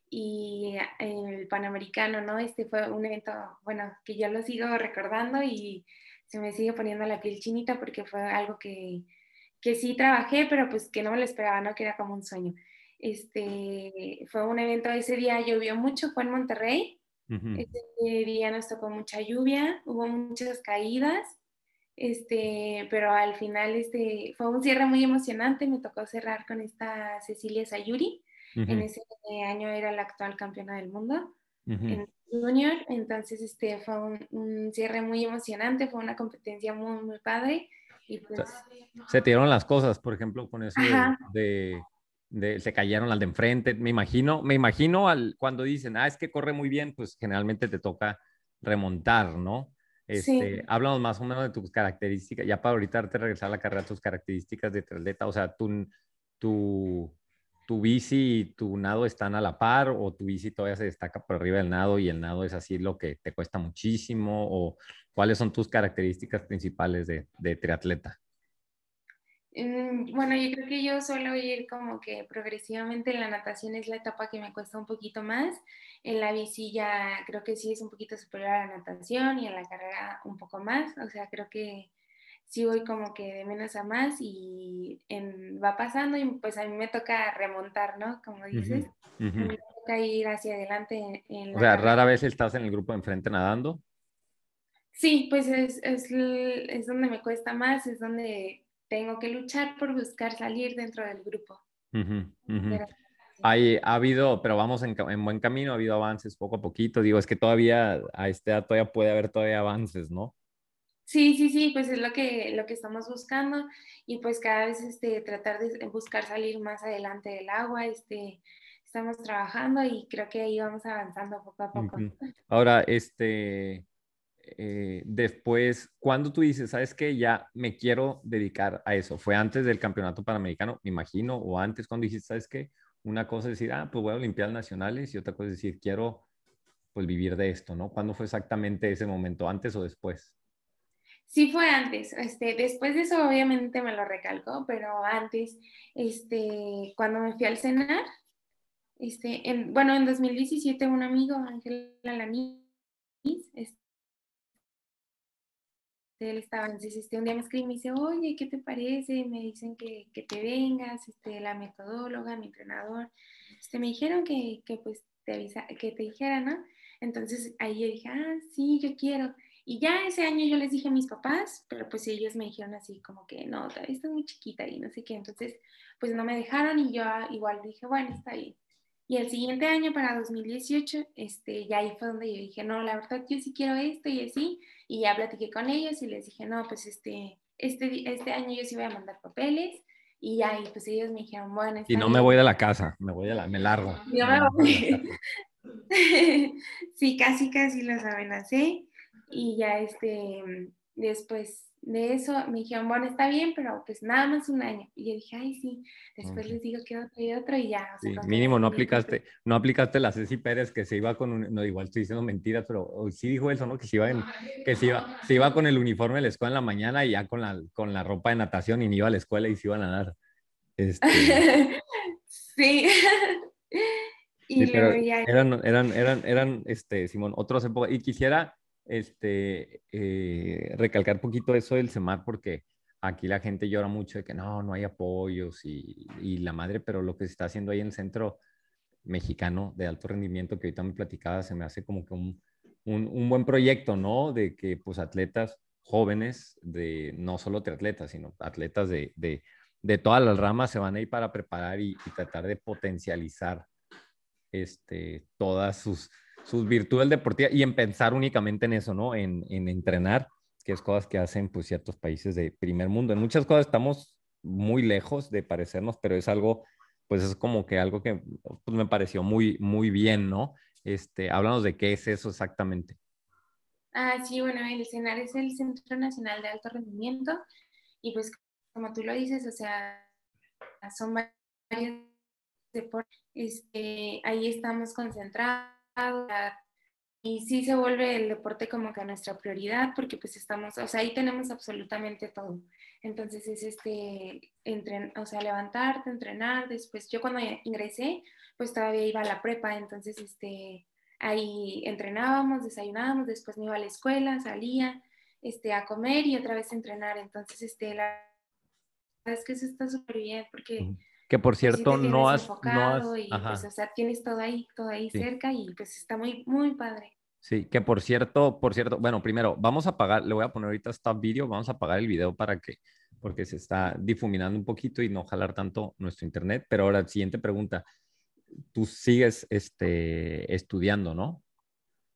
Speaker 5: y el Panamericano, ¿no? Este fue un evento, bueno, que yo lo sigo recordando y se me sigue poniendo la piel chinita porque fue algo que, que sí trabajé, pero pues que no me lo esperaba, ¿no? Que era como un sueño. Este, fue un evento, ese día llovió mucho, fue en Monterrey. Ese día nos tocó mucha lluvia, hubo muchas caídas, este, pero al final este, fue un cierre muy emocionante, me tocó cerrar con esta Cecilia Sayuri, en ese año era la actual campeona del mundo en junior, entonces este, fue un, un, cierre muy emocionante, fue una competencia muy, muy padre, pues
Speaker 3: se te dieron las cosas, por ejemplo, con eso de, se cayeron las de enfrente. Me imagino, me imagino al, cuando dicen, ah, es que corre muy bien, pues generalmente te toca remontar, ¿no? Este, Háblanos más o menos de tus características, ya para ahorita te regresar a la carrera, tus características de atleta, o sea, tu, tu, tu bici y tu nado están a la par o tu bici todavía se destaca por arriba del nado y el nado es así lo que te cuesta muchísimo o ¿Cuáles son tus características principales de, de triatleta?
Speaker 5: Mm, bueno, yo creo que yo suelo ir como que progresivamente la natación es la etapa que me cuesta un poquito más. En la bici ya creo que sí es un poquito superior a la natación y en la carrera un poco más. O sea, creo que sí voy como que de menos a más y va pasando y pues a mí me toca remontar, ¿no? Como dices. me toca ir hacia adelante.
Speaker 3: o sea, rara vez estás en el grupo de enfrente nadando.
Speaker 5: Sí, pues es, es, es, donde me cuesta más, es donde tengo que luchar por buscar salir dentro del grupo.
Speaker 3: Hay, ha habido, pero vamos en, en buen camino, ha habido avances poco a poquito. Digo, es que todavía a esta edad todavía puede haber todavía avances, ¿no?
Speaker 5: Sí, sí, sí, pues es lo que, lo que estamos buscando y pues cada vez este, tratar de buscar salir más adelante del agua, este, estamos trabajando y creo que ahí vamos avanzando poco a poco.
Speaker 3: Ujú. Ahora, este, eh, después, cuando tú dices, sabes que ya me quiero dedicar a eso? ¿Fue antes del campeonato panamericano, me imagino, o antes cuando dijiste, sabes qué? Una cosa es decir, ah, pues voy a Olimpiadas Nacionales y otra cosa es decir, quiero pues vivir de esto, ¿no? ¿Cuándo fue exactamente ese momento, antes o después?
Speaker 5: Sí fue antes, este, después de eso obviamente me lo recalcó, pero antes, este, cuando me fui al cenar, este, en, bueno, en 2017 un amigo, Ángel Alaniz, este, él estaba, entonces este, un día me escribe y me dice, oye, ¿qué te parece? Me dicen que, que te vengas, este, la metodóloga, mi entrenador, este, me dijeron que, que pues te avisa, que te dijera, ¿no? Entonces ahí yo dije, ah, sí, yo quiero. Y ya ese año yo les dije a mis papás, pero pues ellos me dijeron así como que no, todavía estás muy chiquita y no sé qué. Entonces, pues no me dejaron y yo ah, igual dije, bueno, está bien. Y el siguiente año, para 2018, este, ya ahí fue donde yo dije, no, la verdad yo sí quiero esto y así. Y ya platiqué con ellos y les dije, no, pues este, este, este año yo sí voy a mandar papeles. Y ya, y pues ellos me dijeron, bueno, está
Speaker 3: Y no me
Speaker 5: bien".
Speaker 3: voy de la casa, me voy de la, me largo.
Speaker 5: Yo me voy. [laughs] sí, casi, casi lo saben hacer. Y ya este, después de eso me dijeron, bueno, está bien, pero pues nada más un año. Y yo dije, ay, sí, después les digo que otro y otro y ya. o sea,
Speaker 3: Sí, mínimo no aplicaste, no aplicaste la Ceci Pérez que se iba con un, no, igual estoy diciendo mentiras, pero o sí dijo eso, ¿no? Que se iba, en- que se iba, se iba con el uniforme de la escuela en la mañana y ya con la, con la ropa de natación y ni iba a la escuela y se iba a nadar. Este, [laughs]
Speaker 5: sí. [laughs] y
Speaker 3: sí, pero
Speaker 5: luego ya.
Speaker 3: eran, eran, eran, eran, este, Simón, otros épocas. Y quisiera, este, eh, recalcar poquito eso del CEMAR porque aquí la gente llora mucho de que no, no hay apoyos y, y la madre, pero lo que se está haciendo ahí en el centro mexicano de alto rendimiento que ahorita me platicaba, se me hace como que un, un, un buen proyecto, ¿no? De que pues atletas jóvenes, de no solo triatletas, sino atletas de, de, de todas las ramas se van a ir para preparar y, y tratar de potencializar este, todas sus, sus virtudes deportivas y en pensar únicamente en eso, ¿no? En, en entrenar, que es cosas que hacen pues ciertos países de primer mundo. En muchas cosas estamos muy lejos de parecernos, pero es algo, pues es como que algo que pues, me pareció muy, muy bien, ¿no? Este, háblanos de qué es eso exactamente.
Speaker 5: Ah, sí, bueno, el CENAR es el Centro Nacional de Alto Rendimiento y pues como tú lo dices, o sea, son varios deportes, este, ahí estamos concentrados y sí se vuelve el deporte como que nuestra prioridad porque pues estamos, o sea, ahí tenemos absolutamente todo. Entonces es este, entren, o sea, levantarte, entrenar, después yo cuando ingresé, pues todavía iba a la prepa, entonces este, ahí entrenábamos, desayunábamos, después me iba a la escuela, salía este, a comer y otra vez a entrenar. Entonces, este, la verdad es que eso está súper bien porque...
Speaker 3: Que por
Speaker 5: pues, sí
Speaker 3: cierto, no has, no has,
Speaker 5: y pues, o sea, tienes todo ahí, todo ahí
Speaker 3: Sí.
Speaker 5: cerca y pues está muy, muy padre.
Speaker 3: Sí, que por cierto, por cierto, bueno, primero, vamos a apagar, le voy a poner ahorita stop video, vamos a apagar el video para que, porque se está difuminando un poquito y no jalar tanto nuestro internet. Pero ahora, siguiente pregunta, tú sigues este, estudiando, ¿no?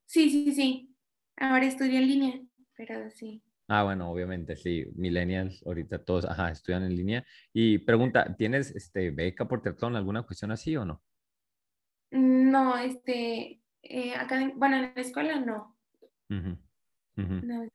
Speaker 5: Sí, sí, sí. Ahora estudio en línea, pero sí.
Speaker 3: Ah, bueno, obviamente, sí, millennials, ahorita todos, ajá, estudian en línea. Y pregunta, ¿tienes este, beca por triatlón, alguna cuestión así o no?
Speaker 5: No, este, eh, acá, en- bueno, en la escuela no,
Speaker 3: Ujú, ujú,
Speaker 5: no,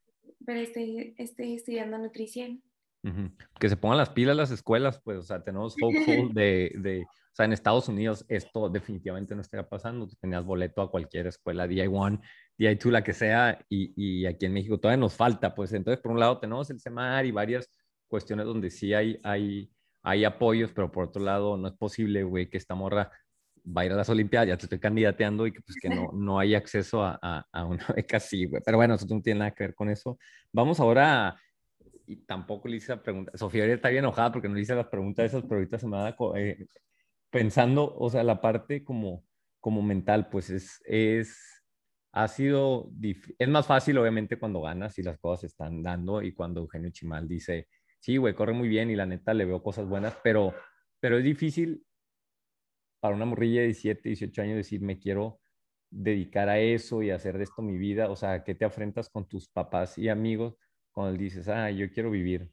Speaker 5: pero estoy, estoy estudiando nutrición.
Speaker 3: ujú. Que se pongan las pilas las escuelas, pues, o sea, tenemos hopeful [laughs] de, de, o sea, en Estados Unidos esto definitivamente no estaría pasando. Tenías boleto a cualquier escuela, DI1, DI2, la que sea, y, y aquí en México todavía nos falta, pues, entonces, por un lado tenemos el SEMAR y varias cuestiones donde sí hay, hay, hay apoyos, pero por otro lado no es posible, güey, que esta morra va a ir a las Olimpiadas, ya te estoy candidateando y que pues que no, no hay acceso a, a, a una [laughs] beca así, güey. Pero bueno, eso no tiene nada que ver con eso. Vamos ahora, a- y tampoco le hice la pregunta, Sofía está bien enojada porque no le hice las preguntas esas, pero ahorita se me co- eh, pensando, o sea, la parte como, como mental, pues es, es, ha sido, es más fácil obviamente cuando ganas y las cosas se están dando y cuando Eugenio Chimal dice, sí, güey, corre muy bien y la neta le veo cosas buenas, pero, pero es difícil para una morrilla de 17, 18 años decir, me quiero dedicar a eso y hacer de esto mi vida? O sea, ¿qué te afrentas con tus papás y amigos cuando dices, ah, yo quiero vivir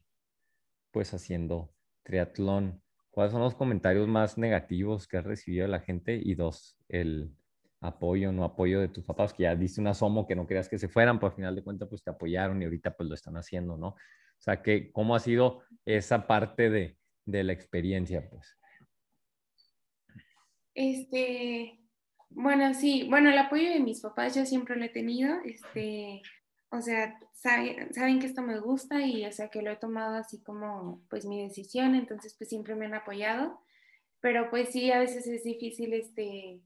Speaker 3: pues haciendo triatlón? ¿Cuáles son los comentarios más negativos que has recibido de la gente? Y dos, el apoyo, no apoyo de tus papás, que ya diste un asomo que no creas que se fueran, pero al final de cuentas pues te apoyaron y ahorita pues lo están haciendo, ¿no? O sea, que, ¿cómo ha sido esa parte de, de la experiencia, pues?
Speaker 5: Este, bueno, sí, bueno, el apoyo de mis papás yo siempre lo he tenido, este, o sea, saben, saben que esto me gusta y, o sea, que lo he tomado así como, pues, mi decisión, entonces, pues, siempre me han apoyado, pero, pues, sí, a veces es difícil, este,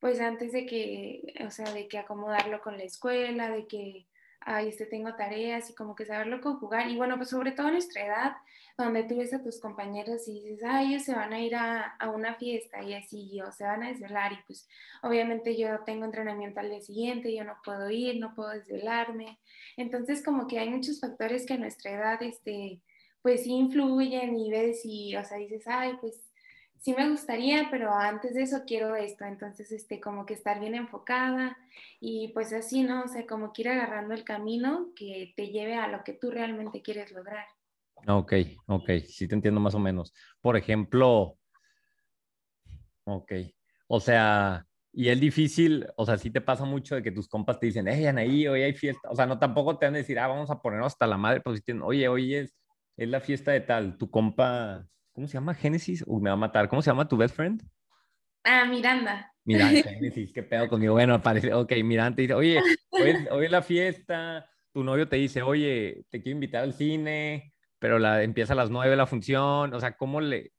Speaker 5: pues, antes de que, o sea, de que acomodarlo con la escuela, de que, ay, este, tengo tareas y como que saberlo conjugar, y bueno, pues, sobre todo en nuestra edad, donde tú ves a tus compañeros y dices, ay, ellos se van a ir a, una fiesta y así, o se van a desvelar y pues obviamente yo tengo entrenamiento al día siguiente, yo no puedo ir, no puedo desvelarme. Entonces como que hay muchos factores que a nuestra edad, este, pues sí influyen y ves y, o sea, dices, ay, pues sí me gustaría, pero antes de eso quiero esto, entonces, este, como que estar bien enfocada y pues así, ¿no? O sea, como que ir agarrando el camino que te lleve a lo que tú realmente quieres lograr.
Speaker 3: Ok, ok, sí te entiendo más o menos. Por ejemplo, ok, o sea, y es difícil, o sea, sí te pasa mucho de que tus compas te dicen, hey, Anaí, hoy hay fiesta, o sea, no tampoco te van a decir, ah, vamos a ponernos hasta la madre, pues oye, hoy es, es la fiesta de tal, tu compa, ¿cómo se llama? Génesis, me va a matar, ¿cómo se llama tu best friend?
Speaker 5: Ah, Miranda.
Speaker 3: Miranda, [laughs] Génesis, qué pedo conmigo, bueno, aparece, ok, Miranda te dice, oye, hoy, hoy es la fiesta, tu novio te dice, oye, te quiero invitar al cine, pero la, empieza a las nueve la función, o sea, ¿cómo le,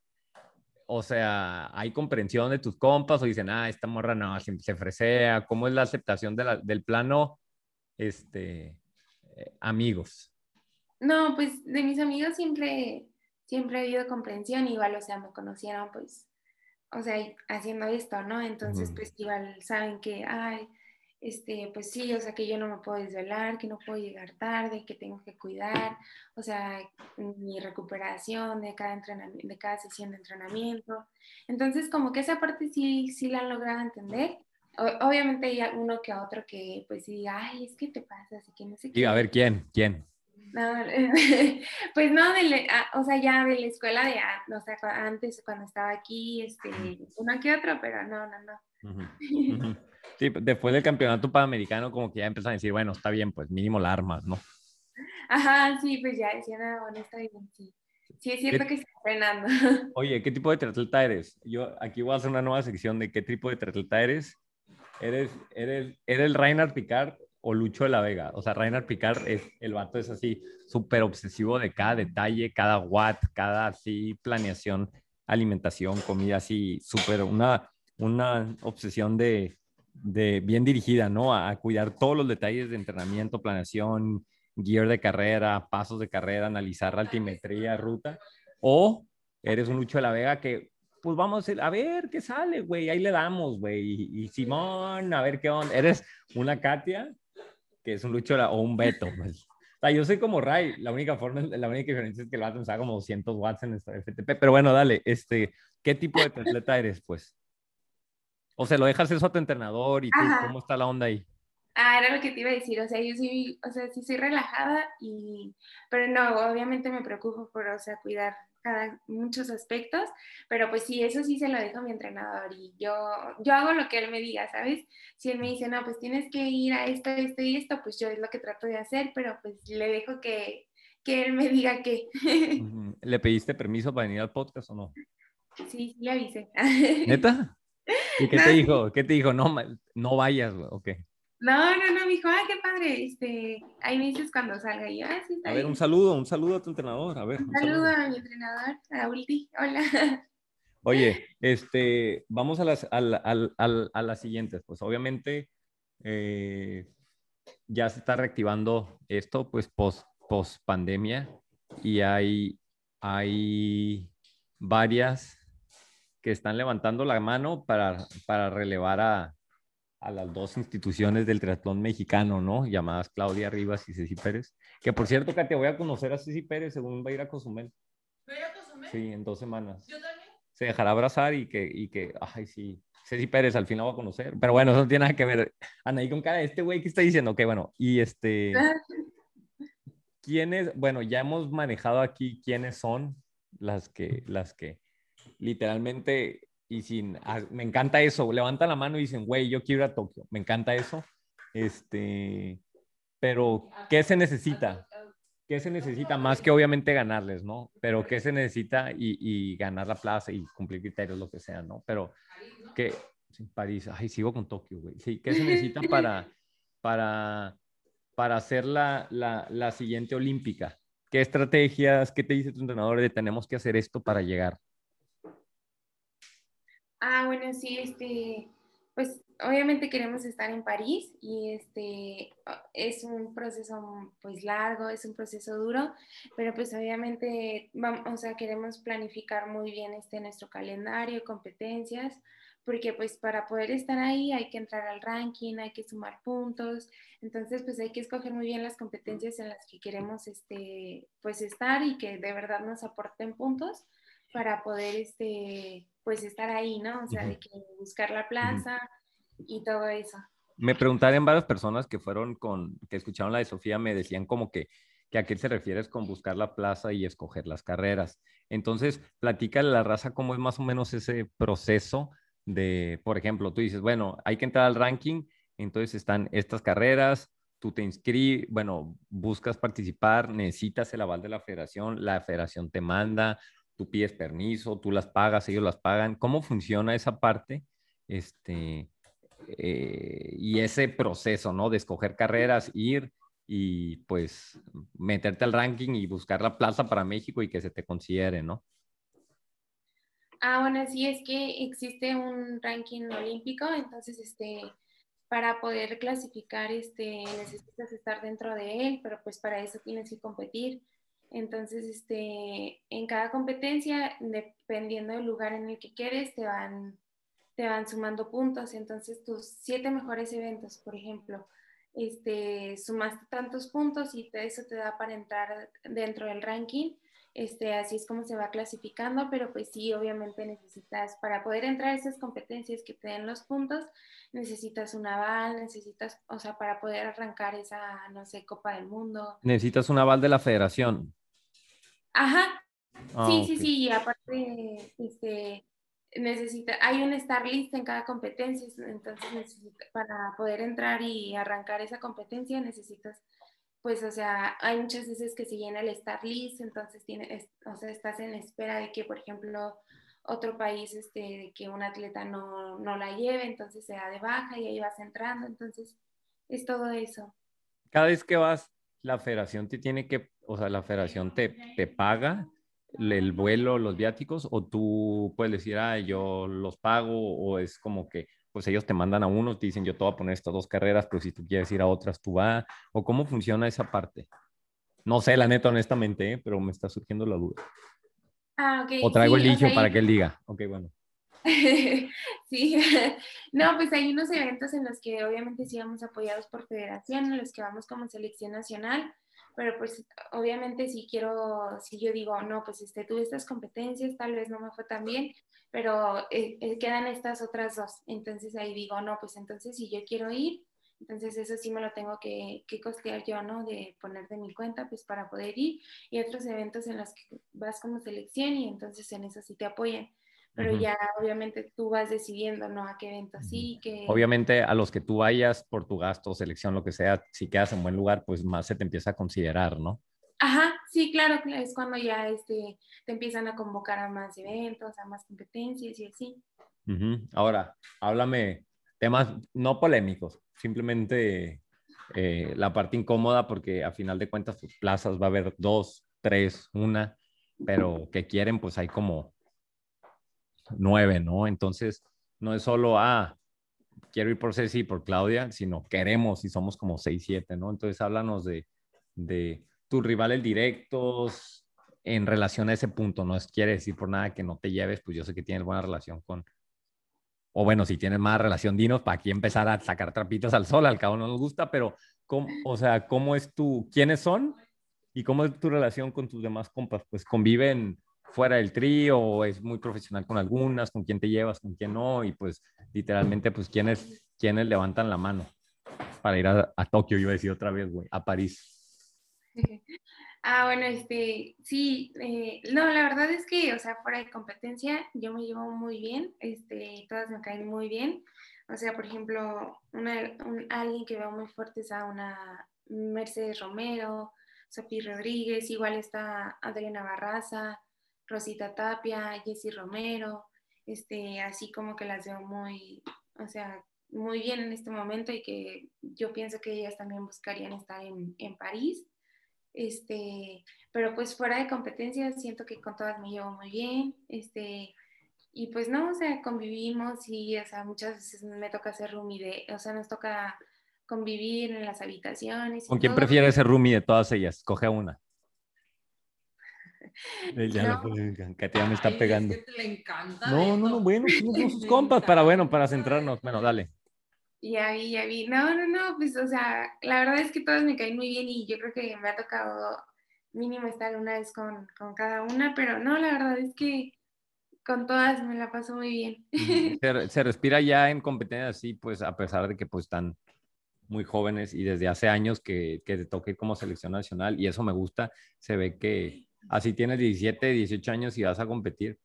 Speaker 3: o sea, hay comprensión de tus compas o dicen, ah, esta morra no, se, se fresea, ¿cómo es la aceptación de la, del plano, este, eh, amigos?
Speaker 5: No, pues de mis amigos siempre, siempre ha habido comprensión, igual, o sea, me conocieron, pues, o sea, haciendo esto, ¿no? Entonces, pues, igual saben que, ay, este, pues sí, o sea, que yo no me puedo desvelar, que no puedo llegar tarde, que tengo que cuidar, o sea, mi recuperación de cada, entrenamiento, de cada sesión de entrenamiento. Entonces, como que esa parte sí, sí la han logrado entender. O, obviamente hay uno que otro que pues sí diga, ay, es que te pasa, así que no sé
Speaker 3: qué. Y a ver, ¿quién? ¿Quién?
Speaker 5: No, [laughs] pues no, de o sea, ya de la escuela de, o sea, antes cuando estaba aquí, este, uno que otro, pero no, no, no.
Speaker 3: Uh -huh. Uh. Sí, después del campeonato panamericano, como que ya empezaron a decir, bueno, está bien, pues mínimo la armas, ¿no?
Speaker 5: Ajá, sí, pues ya decían, ah, bueno, está bien, sí. Sí, es cierto
Speaker 3: ¿Qué?
Speaker 5: que está entrenando.
Speaker 3: Oye, ¿qué tipo de triatleta eres? Yo aquí voy a hacer una nueva sección de qué tipo de triatleta eres. ¿Eres, eres, eres Reinhard Picard o Lucho de la Vega? O sea, Reinhard Picard es, el vato es así, súper obsesivo de cada detalle, cada watt, cada así planeación, alimentación, comida, así, súper, una, una obsesión de, de bien dirigida, ¿no? A, cuidar todos los detalles de entrenamiento, planeación, gear de carrera, pasos de carrera, analizar la altimetría, ruta. O eres un Lucho de la Vega que, pues vamos a ver qué sale, güey, ahí le damos, güey. Y, y, Simón, a ver qué onda. Eres una Katia, que es un Lucho o un Beto, pues. O sea, yo soy como Ray, la única forma, la única diferencia es que el vato usaba como 200 watts en FTP, pero bueno, dale, este, ¿qué tipo de atleta eres, pues? O sea, lo dejas eso a tu entrenador y tú. ¿cómo está la onda ahí?
Speaker 5: Ah, era lo que te iba a decir, o sea, yo sí, o sea, sí soy relajada y, pero no, obviamente me preocupo por, o sea, cuidar cada, muchos aspectos, pero pues sí, eso sí se lo dejo a mi entrenador y yo, yo hago lo que él me diga, ¿sabes? Si él me dice, no, pues tienes que ir a esto, esto y esto, pues yo es lo que trato de hacer, pero pues le dejo que, que él me diga qué. [laughs]
Speaker 3: ¿Le pediste permiso para venir al podcast o no?
Speaker 5: Sí, sí le avisé.
Speaker 3: ¿Neta? [laughs] ¿Y qué no, te dijo? ¿Qué te dijo? No, no vayas, güey, ¿o qué?
Speaker 5: No, no, no, me dijo, ay, qué padre, este, ahí me dices cuando salga. Y yo, ah, sí, está
Speaker 3: a ver, un saludo, un saludo a tu entrenador, a ver.
Speaker 5: Un, un saludo, saludo, a mi entrenador, a Ulti, hola. [laughs]
Speaker 3: Oye, este, vamos a las, a, la, a, a, a las siguientes, pues obviamente eh, ya se está reactivando esto, pues post, post pandemia y hay, hay varias que están levantando la mano para, para relevar a, a, las dos instituciones del triatlón mexicano, ¿no? Llamadas Claudia Rivas y Ceci Pérez. Que por cierto, Katia, voy a conocer a Ceci Pérez según va a ir a Cozumel.
Speaker 6: ¿Va a ir a Cozumel?
Speaker 3: Sí, en dos semanas.
Speaker 6: ¿Yo también?
Speaker 3: se dejará abrazar y que, y que, ay, sí, Ceci Pérez al final va a conocer. Pero bueno, eso no tiene nada que ver. Anaí con cara de este güey que está diciendo, ok, bueno, y este, [laughs] ¿quiénes, bueno, ya hemos manejado aquí quiénes son las que, las que literalmente, y sin, ah, me encanta eso, levantan la mano y dicen, güey, yo quiero ir a Tokio, me encanta eso. Este, pero, ¿qué se necesita? ¿Qué se necesita? Más que obviamente ganarles, ¿no? Pero ¿qué se necesita? Y, y ganar la plaza y cumplir criterios, lo que sea, ¿no? Pero, ¿qué? París, ay, sigo con Tokio, güey. Sí, ¿qué se necesita para, para, para hacer la, la, la siguiente olímpica? ¿Qué estrategias, qué te dice tu entrenador de tenemos que hacer esto para llegar?
Speaker 5: Ah, bueno, sí, este, pues obviamente queremos estar en París y este es un proceso pues largo, es un proceso duro, pero pues obviamente vamos, o sea, queremos planificar muy bien este nuestro calendario, competencias, porque pues para poder estar ahí hay que entrar al ranking, hay que sumar puntos, entonces pues hay que escoger muy bien las competencias en las que queremos este pues estar y que de verdad nos aporten puntos para poder este pues estar ahí, ¿no? O sea, de que buscar la plaza y todo eso.
Speaker 3: Me preguntaron varias personas que fueron con, que escucharon la de Sofía, me decían como que, que a qué se refieres con buscar la plaza y escoger las carreras. Entonces, platícale a la raza cómo es más o menos ese proceso de, por ejemplo, tú dices, bueno, hay que entrar al ranking, entonces están estas carreras, tú te inscribes, bueno, buscas participar, necesitas el aval de la federación, la federación te manda, tú pides permiso, tú las pagas, ellos las pagan. ¿Cómo funciona esa parte? Este, eh, y ese proceso, ¿no? De escoger carreras, ir y pues meterte al ranking y buscar la plaza para México y que se te considere, ¿no?
Speaker 5: Ah, bueno, sí, es que existe un ranking olímpico, entonces, este, para poder clasificar, este, necesitas estar dentro de él, pero pues para eso tienes que competir. Entonces, este, en cada competencia, dependiendo del lugar en el que quieres, te van te van sumando puntos. Entonces, tus siete mejores eventos, por ejemplo, este, sumaste tantos puntos y eso te da para entrar dentro del ranking. Este, así es como se va clasificando, pero pues sí, obviamente necesitas, para poder entrar a esas competencias que te den los puntos, necesitas un aval, necesitas, o sea, para poder arrancar esa, no sé, Copa del Mundo.
Speaker 3: Necesitas un aval de la federación.
Speaker 5: Ajá. Ah, sí, sí, sí, y aparte, este, necesita, hay un star list en cada competencia, entonces para poder entrar y arrancar esa competencia necesitas, pues, o sea, hay muchas veces que se llena el star list, entonces tiene, o sea, estás en espera de que, por ejemplo, otro país, este, de que un atleta no, no la lleve, entonces se da de baja y ahí vas entrando, entonces es todo eso.
Speaker 3: Cada vez que vas, la federación te tiene que, o sea, la federación te, te paga el vuelo, los viáticos, o tú puedes decir, ah, yo los pago, o es como que, pues ellos te mandan a unos, te dicen, yo te voy a poner estas dos carreras, pero si tú quieres ir a otras, tú vas, o cómo funciona esa parte. No sé, la neta, honestamente, ¿eh? pero me está surgiendo la duda.
Speaker 5: Ah, ok.
Speaker 3: O traigo el dicho para que él diga. Ok, bueno. [laughs]
Speaker 5: sí, [laughs] no, pues hay unos eventos en los que obviamente sí vamos apoyados por federación, en los que vamos como selección nacional, pero pues obviamente si quiero, si yo digo, no, pues este, tuve estas competencias, tal vez no me fue tan bien, pero eh, eh, quedan estas otras dos, entonces ahí digo, no, pues entonces si yo quiero ir, entonces eso sí me lo tengo que, que, costear yo, ¿no? De poner de mi cuenta, pues para poder ir, y otros eventos en los que vas como selección y entonces en eso sí te apoyan pero ya obviamente tú vas decidiendo, ¿no? A qué evento sí, que...
Speaker 3: Obviamente a los que tú vayas por tu gasto, selección, lo que sea, si quedas en buen lugar, pues más se te empieza a considerar, ¿no?
Speaker 5: Ajá, sí, claro, es cuando ya este, te empiezan a convocar a más eventos, a más competencias y así.
Speaker 3: Ahora, háblame temas no polémicos, simplemente eh, la parte incómoda, porque a final de cuentas tus plazas va a haber dos, tres, una, pero que quieren, pues hay como nueve, ¿no? Entonces, no es solo, ah, quiero ir por Ceci y por Claudia, sino queremos y somos como seis, siete, ¿no? Entonces, háblanos de, de tus rivales directos en relación a ese punto. No es, quiere decir por nada que no te lleves, pues yo sé que tienes buena relación con, o bueno, si tienes más relación, dinos para aquí empezar a sacar trapitos al sol, al cabo no nos gusta, pero, ¿cómo, o sea, ¿cómo es tu, quiénes son y cómo es tu relación con tus demás compas? Pues conviven fuera del trío es muy profesional con algunas, con quién te llevas, con quién no, y pues literalmente, pues quiénes, quiénes levantan la mano para ir a, a Tokio, iba a decir otra vez, güey, a París. [laughs]
Speaker 5: Ah, bueno, este, sí, eh, no, la verdad es que, o sea, fuera de competencia, yo me llevo muy bien, este, todas me caen muy bien. O sea, por ejemplo, una, un- alguien que veo muy fuerte es a una Mercedes Romero, Sophie Rodríguez, igual está Adriana Barraza, Rosita Tapia, Jessie Romero, este, así como que las veo muy, o sea, muy bien en este momento y que yo pienso que ellas también buscarían estar en, en París. Este, pero pues fuera de competencia siento que con todas me llevo muy bien, este, y pues no, o sea, convivimos y, o sea, muchas veces me toca hacer roomie de, o sea, nos toca convivir en las habitaciones.
Speaker 3: ¿Con quién
Speaker 5: todo.
Speaker 3: prefieres ser roomie de todas ellas? Coge a una. [laughs] Ya
Speaker 5: No.
Speaker 3: Katia me está
Speaker 6: Ay, es
Speaker 3: pegando.
Speaker 6: que le encanta
Speaker 3: No, no, no, bueno, no [laughs] son sus compas, para bueno, para centrarnos. Bueno, dale.
Speaker 5: Ya vi, ya vi. No, no, no, pues, o sea, la verdad es que todas me caen muy bien y yo creo que me ha tocado mínimo estar una vez con, con cada una, pero no, la verdad es que con todas me la paso muy bien. [laughs]
Speaker 3: Se, se respira ya en competencia así, pues a pesar de que pues están muy jóvenes y desde hace años que, que te ir como selección nacional y eso me gusta, se ve que así tienes 17, 18 años y vas a competir,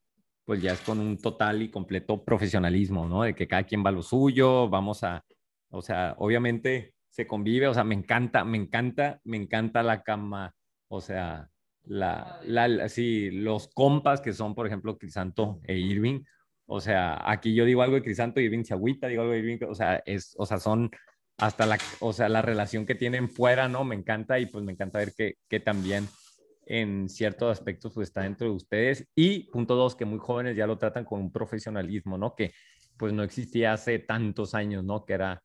Speaker 3: pues ya es con un total y completo profesionalismo, ¿no? De que cada quien va lo suyo, vamos a, o sea, obviamente se convive, o sea, me encanta, me encanta, me encanta la cama, o sea, la, la, sí, los compas que son, por ejemplo, Crisanto e Irving, o sea, aquí yo digo algo de Crisanto Irving se agüita, digo algo de Irving, o sea, es, o sea, son hasta la, o sea, la relación que tienen fuera, ¿no? Me encanta y pues me encanta ver que, que también en ciertos aspectos pues está dentro de ustedes. Y punto dos, que muy jóvenes ya lo tratan con un profesionalismo, ¿no? Que pues no existía hace tantos años, ¿no? Que era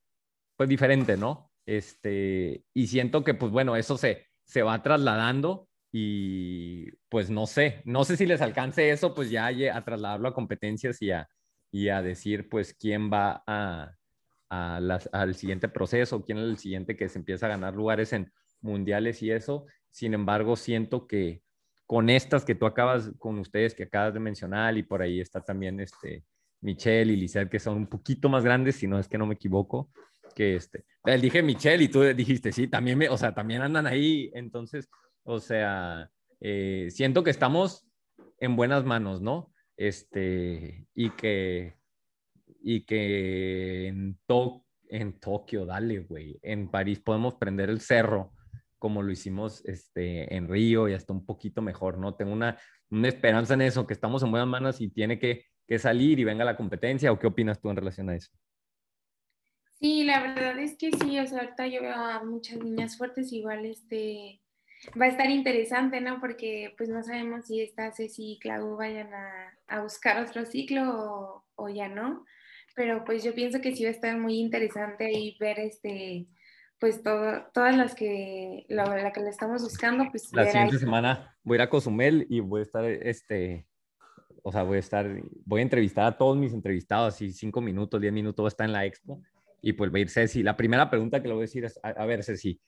Speaker 3: pues diferente, ¿no? Este, y siento que pues bueno, eso se, se va trasladando y pues no sé, no sé si les alcance eso, pues ya a trasladarlo a competencias y a, y a decir pues quién va a, a las- al siguiente proceso, quién es el siguiente que se empieza a ganar lugares en mundiales y eso. Sin embargo, siento que con estas que tú acabas, con ustedes que acabas de mencionar y por ahí está también este Michelle y Lizeth, que son un poquito más grandes, si no es que no me equivoco, que este, él dije Michelle y tú dijiste, sí, también me, o sea, también andan ahí, entonces, o sea, eh, siento que estamos en buenas manos, ¿no? Este, y que, y que en, To- en Tokio, dale, güey, en París podemos prender el cerro como lo hicimos este, en Río y hasta un poquito mejor, ¿no? Tengo una, una esperanza en eso, que estamos en buenas manos y tiene que, que salir y venga la competencia, ¿o qué opinas tú en relación a eso?
Speaker 5: Sí, la verdad es que sí, o sea, ahorita yo veo a muchas niñas fuertes, igual este va a estar interesante, ¿no? Porque pues no sabemos si esta Ceci y Clau vayan a, a buscar otro ciclo o, o ya no, pero pues yo pienso que sí va a estar muy interesante ahí ver este, pues todo, todas las que, la, la que le estamos buscando, pues
Speaker 3: La siguiente
Speaker 5: ahí.
Speaker 3: semana voy a ir a Cozumel y voy a estar, este, o sea, voy a estar, voy a entrevistar a todos mis entrevistados, así cinco minutos, diez minutos, voy a estar en la expo y pues va a ir Ceci. La primera pregunta que le voy a decir es, a, a ver, Ceci,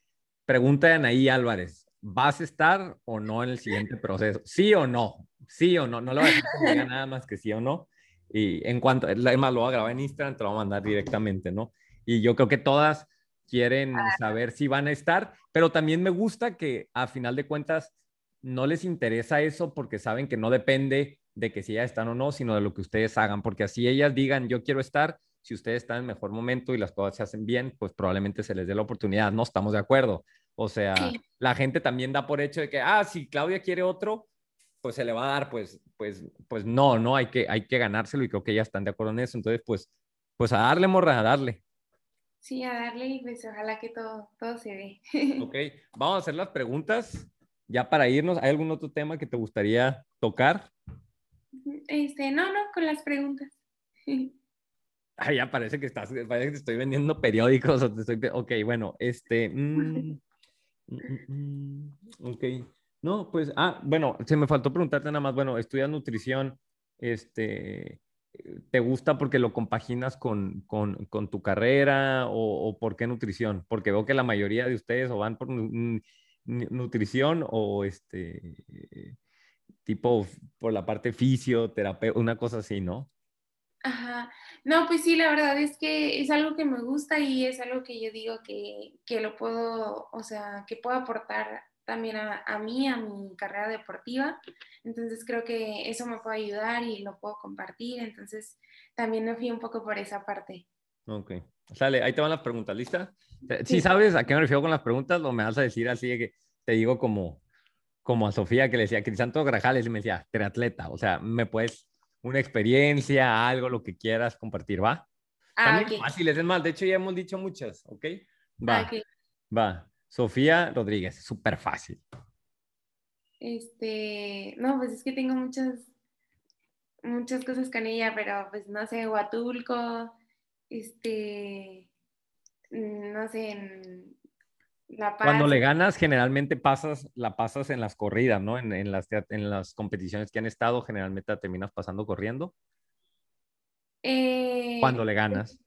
Speaker 3: pregunta de Anaí Álvarez, ¿vas a estar o no en el siguiente proceso? ¿Sí o no? ¿Sí o no? No le voy a decir nada más que sí o no. Y en cuanto, además lo voy a grabar en Instagram, te lo voy a mandar directamente, ¿no? Y yo creo que todas quieren saber si van a estar, pero también me gusta que a final de cuentas no les interesa eso porque saben que no depende de que si ellas están o no, sino de lo que ustedes hagan, porque así ellas digan, yo quiero estar, si ustedes están en el mejor momento y las cosas se hacen bien, pues probablemente se les dé la oportunidad, no estamos de acuerdo. O sea,
Speaker 5: Sí.
Speaker 3: la gente también da por hecho de que, ah, si Claudia quiere otro, pues se le va a dar, pues, pues, pues no, no, hay que, hay que ganárselo y creo que ellas están de acuerdo en eso. Entonces, pues, pues a darle, morra, a darle.
Speaker 5: Sí, a darle y pues ojalá que todo, todo se dé.
Speaker 3: Ok, [laughs] vamos a hacer las preguntas ya para irnos. ¿Hay algún otro tema que te gustaría tocar?
Speaker 5: Este, no, no, con las preguntas. [laughs]
Speaker 3: Ay, ya parece que estás, parece que te estoy vendiendo periódicos o te estoy, ok, bueno, este, mm, [laughs] ok, no, pues, ah, bueno, se me faltó preguntarte nada más, bueno, estudias nutrición, este, ¿te gusta porque lo compaginas con, con, con tu carrera o, o por qué nutrición? Porque veo que la mayoría de ustedes o van por nu- nu- nutrición o este, tipo por la parte fisioterapeuta, una cosa así, ¿no?
Speaker 5: Ajá. No, pues sí, la verdad es que es algo que me gusta y es algo que yo digo que, que lo puedo, o sea, que puedo aportar también a, a, mí, a mi carrera deportiva. Entonces creo que eso me puede ayudar y lo puedo compartir. Entonces también me fui un poco por esa parte.
Speaker 3: Ok. Sale, ahí te van las preguntas, ¿lista? Sí. sí sabes a qué me refiero con las preguntas o me vas a decir así de que te digo como, como a Sofía que le decía, Crisanto Grajales y me decía, triatleta, o sea, me puedes una experiencia, algo, lo que quieras compartir, ¿va?
Speaker 5: Ah,
Speaker 3: También
Speaker 5: okay.
Speaker 3: fáciles, es más, de hecho ya hemos dicho muchas, ¿ok? Va,
Speaker 5: Ah, ok.
Speaker 3: va. Sofía Rodríguez, súper fácil.
Speaker 5: Este, no, pues es que tengo muchas, muchas cosas con ella, pero pues no sé, Huatulco, este, no sé, en La Paz.
Speaker 3: Cuando le ganas, generalmente pasas, la pasas en las corridas, ¿no? En, en las, en las competiciones que han estado, generalmente la terminas pasando corriendo.
Speaker 5: Eh,
Speaker 3: Cuando le ganas.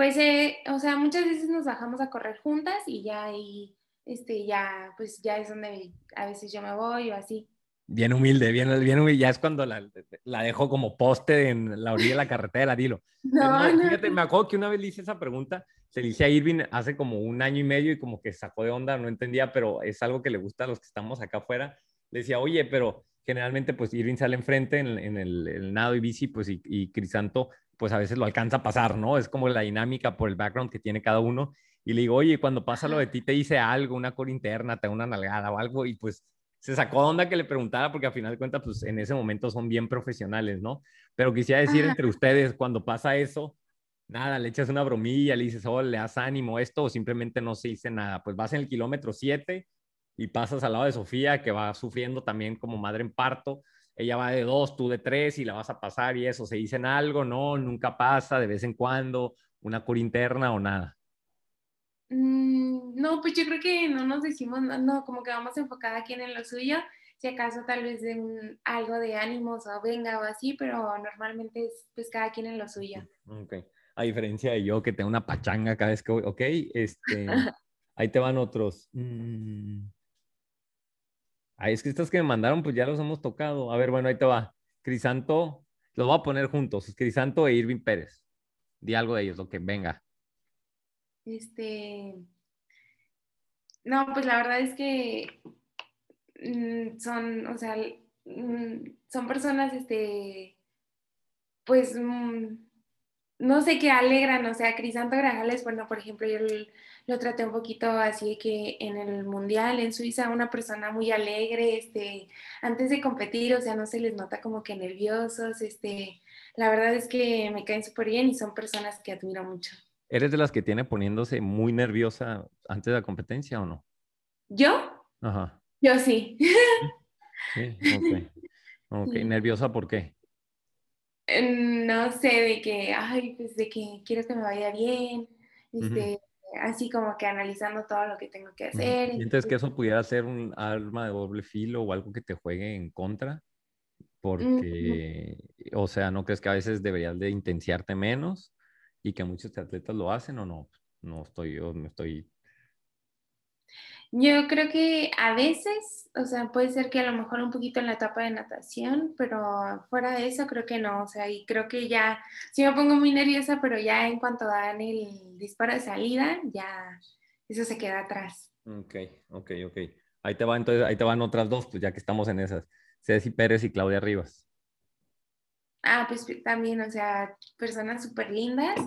Speaker 5: Pues, eh, o sea, muchas veces nos bajamos a correr juntas y ya ahí, este, ya, pues ya es donde a veces yo me voy o así.
Speaker 3: Bien humilde, bien, bien humilde. Ya es cuando la, la dejo como poste en la orilla de la carretera, dilo. [laughs]
Speaker 5: No,
Speaker 3: más,
Speaker 5: no.
Speaker 3: Fíjate, me acuerdo que una vez le hice esa pregunta, se le hice a Irving hace como un año y medio y como que sacó de onda, no entendía, pero es algo que le gusta a los que estamos acá afuera. Le decía, oye, pero generalmente pues Irving sale enfrente en, en el, el nado y bici, pues y, y Crisanto pues a veces lo alcanza a pasar, ¿no? Es como la dinámica por el background que tiene cada uno. Y le digo, oye, cuando pasa lo de ti, te dice algo, una core interna, te da una nalgada o algo, y pues se sacó onda que le preguntara, porque al final de cuentas, pues en ese momento son bien profesionales, ¿no? Pero quisiera decir
Speaker 5: Ajá.
Speaker 3: entre ustedes, cuando pasa eso, nada, le echas una bromilla, le dices, oh, le das ánimo, esto, o simplemente no se dice nada. Pues vas en el kilómetro 7 y pasas al lado de Sofía, que va sufriendo también como madre en parto. Ella va de dos, tú de tres, y la vas a pasar y eso. ¿Se dicen algo? No, nunca pasa, de vez en cuando, una cura interna o nada.
Speaker 5: Mm, no, pues yo creo que no nos decimos, no, no, como que vamos enfocada quien en lo suyo, si acaso tal vez de un, algo de ánimos o venga o así, pero normalmente es pues cada quien en lo suyo.
Speaker 3: Ok. A diferencia de yo, que tengo una pachanga cada vez que voy. Ok, este, [laughs] ahí te van otros. Mm. Ay, es que estos que me mandaron, pues ya los hemos tocado. A ver, bueno, ahí te va. Crisanto, los voy a poner juntos. Crisanto e Irving Pérez. Di algo de ellos, lo que venga.
Speaker 5: Este, no, pues la verdad es que mm, son, o sea, mm, son personas, este, pues, mm, no sé qué alegran, o sea, Crisanto Grajales, bueno, por ejemplo, yo lo traté un poquito así que en el Mundial en Suiza, una persona muy alegre, este, antes de competir, o sea, no se les nota como que nerviosos, este, la verdad es que me caen súper bien y son personas que admiro mucho.
Speaker 3: ¿Eres de las que tiene poniéndose muy nerviosa antes de la competencia o no?
Speaker 5: ¿Yo?
Speaker 3: Ajá.
Speaker 5: Yo sí.
Speaker 3: Sí, ok. [laughs] Ok,
Speaker 5: Sí.
Speaker 3: ¿nerviosa por qué?
Speaker 5: No sé, de que, ay, pues de que quiero que me vaya bien, este, así como que analizando todo lo que tengo que hacer.
Speaker 3: ¿Sientes que eso pudiera ser un arma de doble filo o algo que te juegue en contra? Porque, o sea, ¿no crees que a veces deberías de intensiarte menos y que muchos atletas lo hacen o no? No estoy, yo me estoy...
Speaker 5: Yo creo que a veces, o sea, puede ser que a lo mejor un poquito en la etapa de natación, pero fuera de eso creo que no, o sea, y creo que ya, sí me pongo muy nerviosa, pero ya en cuanto dan el disparo de salida, ya eso se queda atrás.
Speaker 3: Ok, ok, ok. Ahí te va, entonces, ahí te van otras dos, pues ya que estamos en esas. Ceci Pérez y Claudia Rivas.
Speaker 5: Ah, pues también, o sea, personas súper lindas,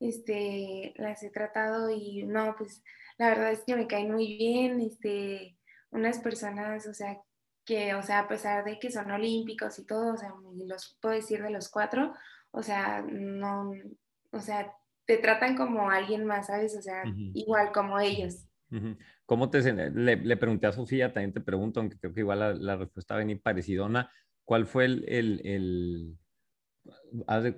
Speaker 5: este, las he tratado y no, pues la verdad es que me caen muy bien, este, unas personas, o sea, que, o sea, a pesar de que son olímpicos y todo, o sea, los puedo decir de los cuatro, o sea, no, o sea, te tratan como alguien más, ¿sabes? O sea,
Speaker 3: Ujú.
Speaker 5: igual como ellos.
Speaker 3: Ujú. ¿Cómo te le, le pregunté a Sofía, también te pregunto, aunque creo que igual la, la respuesta va a venir parecidona, ¿cuál fue el, el, el-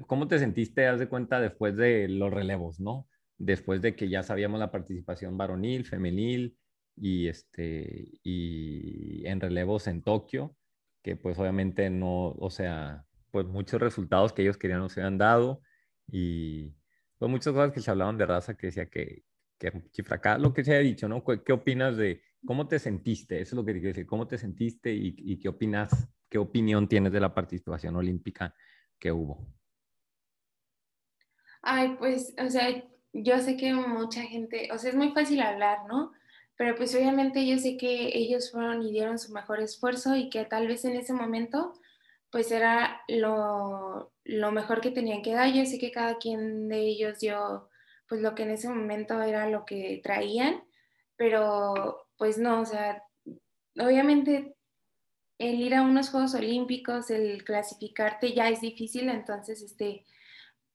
Speaker 3: cómo te sentiste, haz de cuenta, después de los relevos, ¿no? Después de que ya sabíamos la participación varonil, femenil y, este, y en relevos en Tokio, que pues obviamente no, o sea, pues muchos resultados que ellos querían no se habían dado y pues muchas cosas que se hablaban de raza que decía que, que, fracaso, lo que se ha dicho, ¿no? ¿Qué, qué opinas de ¿Cómo te sentiste? Eso es lo que te quiero decir. ¿Cómo te sentiste y, y qué opinas? ¿Qué opinión tienes de la participación olímpica que hubo?
Speaker 5: Ay, pues, o sea, yo sé que mucha gente, o sea, es muy fácil hablar, ¿no? Pero pues obviamente yo sé que ellos fueron y dieron su mejor esfuerzo y que tal vez en ese momento pues era lo, lo mejor que tenían que dar. Yo sé que cada quien de ellos dio pues lo que en ese momento era lo que traían, pero pues no, o sea, obviamente el ir a unos Juegos Olímpicos, el clasificarte ya es difícil, entonces este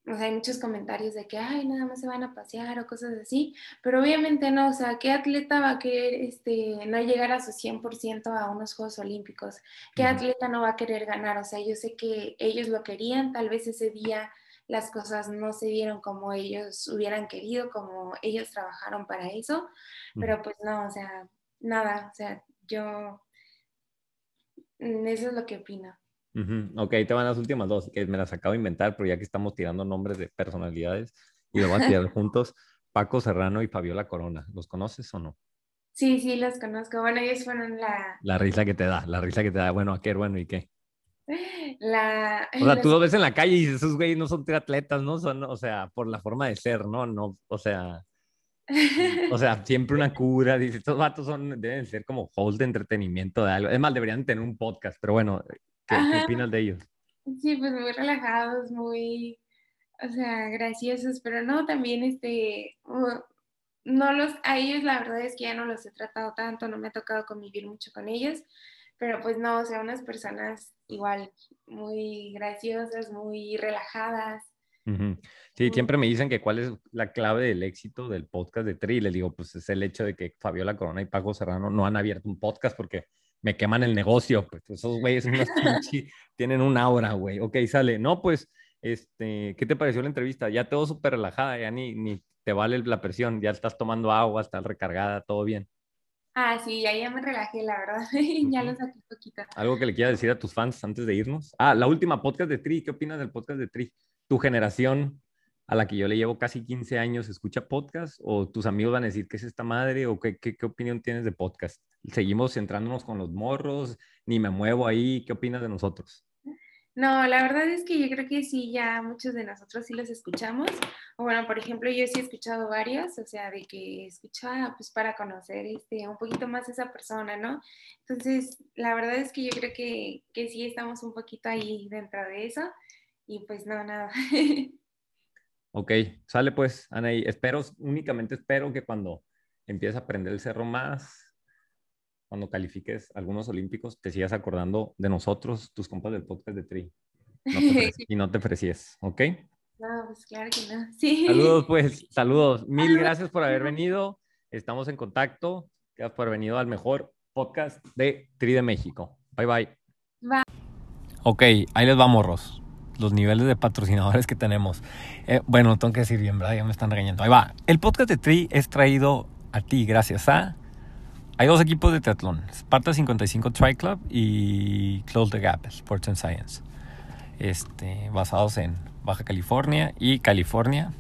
Speaker 5: o sea, hay muchos comentarios de que, ay, nada más se van a pasear o cosas así, pero obviamente no, o sea, ¿qué atleta va a querer este, no llegar a su 100% a unos Juegos Olímpicos? ¿Qué atleta no va a querer ganar? O sea, yo sé que ellos lo querían, tal vez ese día las cosas no se dieron como ellos hubieran querido, como ellos trabajaron para eso, pero pues no, o sea, nada, o sea, yo, mm, eso es lo que opino.
Speaker 3: Ok, te van las últimas dos, que me las acabo de inventar, pero ya que estamos tirando nombres de personalidades y lo vamos a tirar [laughs] juntos, Paco Serrano y Fabiola Corona, ¿los conoces o no?
Speaker 5: Sí, sí, los conozco. Bueno, ellos fueron la...
Speaker 3: La risa que te da, la risa que te da. Bueno, ¿a qué? Bueno, ¿y qué?
Speaker 5: La...
Speaker 3: O sea, tú lo ves en la calle y dices, esos güeyes no son triatletas, ¿no? Son, o sea, por la forma de ser, ¿no? No, o sea... [laughs] O sea, siempre una cura. Dice, estos vatos son, deben ser como host de entretenimiento de algo. Es más, deberían tener un podcast, pero bueno, ¿Qué, opinas de ellos?
Speaker 5: Sí, pues muy relajados, muy, o sea, graciosos, pero no, también este, no los, a ellos la verdad es que ya no los he tratado tanto, no me ha tocado convivir mucho con ellos, pero pues no, o sea, unas personas igual muy graciosas, muy relajadas.
Speaker 3: Sí, siempre me dicen que cuál es la clave del éxito del podcast de Tri. Les digo, pues es el hecho de que Fabiola Corona y Paco Serrano no han abierto un podcast porque me queman el negocio, pues esos güeyes [laughs] tienen un aura, güey. Ok, sale. No, pues, este, ¿qué te pareció la entrevista? Ya todo súper relajada, ya ni, ni te vale la presión, ya estás tomando agua, estás recargada, todo bien.
Speaker 5: Ah, sí, ya, ya me relajé, la verdad. [laughs] ya lo saqué poquito.
Speaker 3: ¿Algo que le quieras decir a tus fans antes de irnos? Ah, la última podcast de Tri, ¿qué opinas del podcast de Tri? Tu generación, a la que yo le llevo casi 15 años escucha podcast o tus amigos van a decir qué es esta madre o qué, qué, opinión tienes de podcast? ¿Seguimos centrándonos con los morros? ¿Ni me muevo ahí? ¿Qué opinas de nosotros?
Speaker 5: No, la verdad es que yo creo que sí, ya muchos de nosotros sí los escuchamos. O bueno, por ejemplo, yo sí he escuchado varios, o sea, de que escucha pues para conocer este, un poquito más a esa persona, ¿no? Entonces, la verdad es que yo creo que, que sí estamos un poquito ahí dentro de eso. Y pues no, nada. [laughs]
Speaker 3: Ok, sale pues, Anaí. Espero, únicamente espero que cuando empieces a aprender el cerro más, cuando califiques algunos olímpicos, te sigas acordando de nosotros, tus compas del podcast de Tri. [laughs] y no te ofrecies, ¿ok?
Speaker 5: No, pues claro que no. [laughs] Sí.
Speaker 3: Saludos, pues, saludos. [laughs] Mil gracias por haber venido. Estamos en contacto. Gracias por haber venido al mejor podcast de Tri de México. Bye, bye.
Speaker 5: Bye.
Speaker 3: Ok, ahí les vamos, Ros los niveles de patrocinadores que tenemos. Eh, bueno, tengo que decir bien, ¿verdad? Ya me están regañando. Ahí va. El podcast de Tri es traído a ti gracias a... Hay dos equipos de triatlón, Sparta 55 Tri Club y Close the Gap, Sports and Science, este, basados en Baja California y California,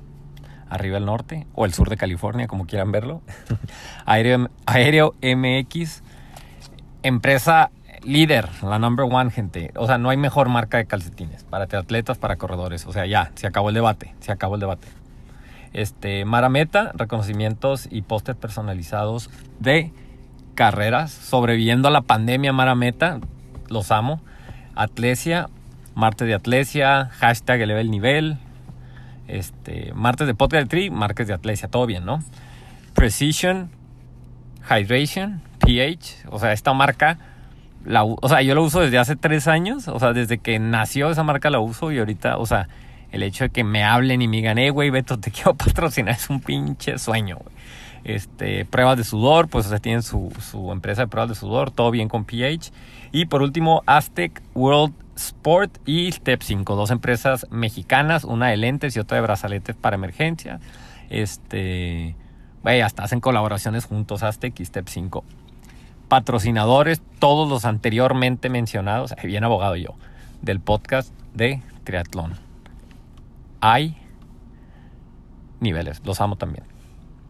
Speaker 3: arriba al norte, o el sur de California, como quieran verlo. [laughs] Aéreo, Aéreo MX, empresa líder, la number one, gente. O sea, no hay mejor marca de calcetines para atletas, para corredores. O sea, ya, se acabó el debate, se acabó el debate. Este, Marameta, reconocimientos y pósters personalizados de carreras, sobreviviendo a la pandemia Marameta, los amo. Atlesia, martes de Atlesia, hashtag eleva el nivel, este, martes de podcast de Tri, martes de Atlesia, todo bien, ¿no? Precision, Hydration, pH, o sea, esta marca o sea, yo lo uso desde hace tres años, o sea, desde que nació esa marca la uso y ahorita, o sea, el hecho de que me hablen y me digan, eh, güey, Beto, te [laughs] quiero patrocinar, es un pinche sueño, güey. Este, pruebas de sudor, pues, o sea, tienen su, su empresa de pruebas de sudor, todo bien con pH. Y por último, Aztec World Sport y Step 5, dos empresas mexicanas, una de lentes y otra de brazaletes para emergencia. Este, güey, hasta hacen colaboraciones juntos, Aztec y Step 5 patrocinadores, todos los anteriormente mencionados, bien abogado yo, del podcast de triatlón. Hay niveles, los amo también.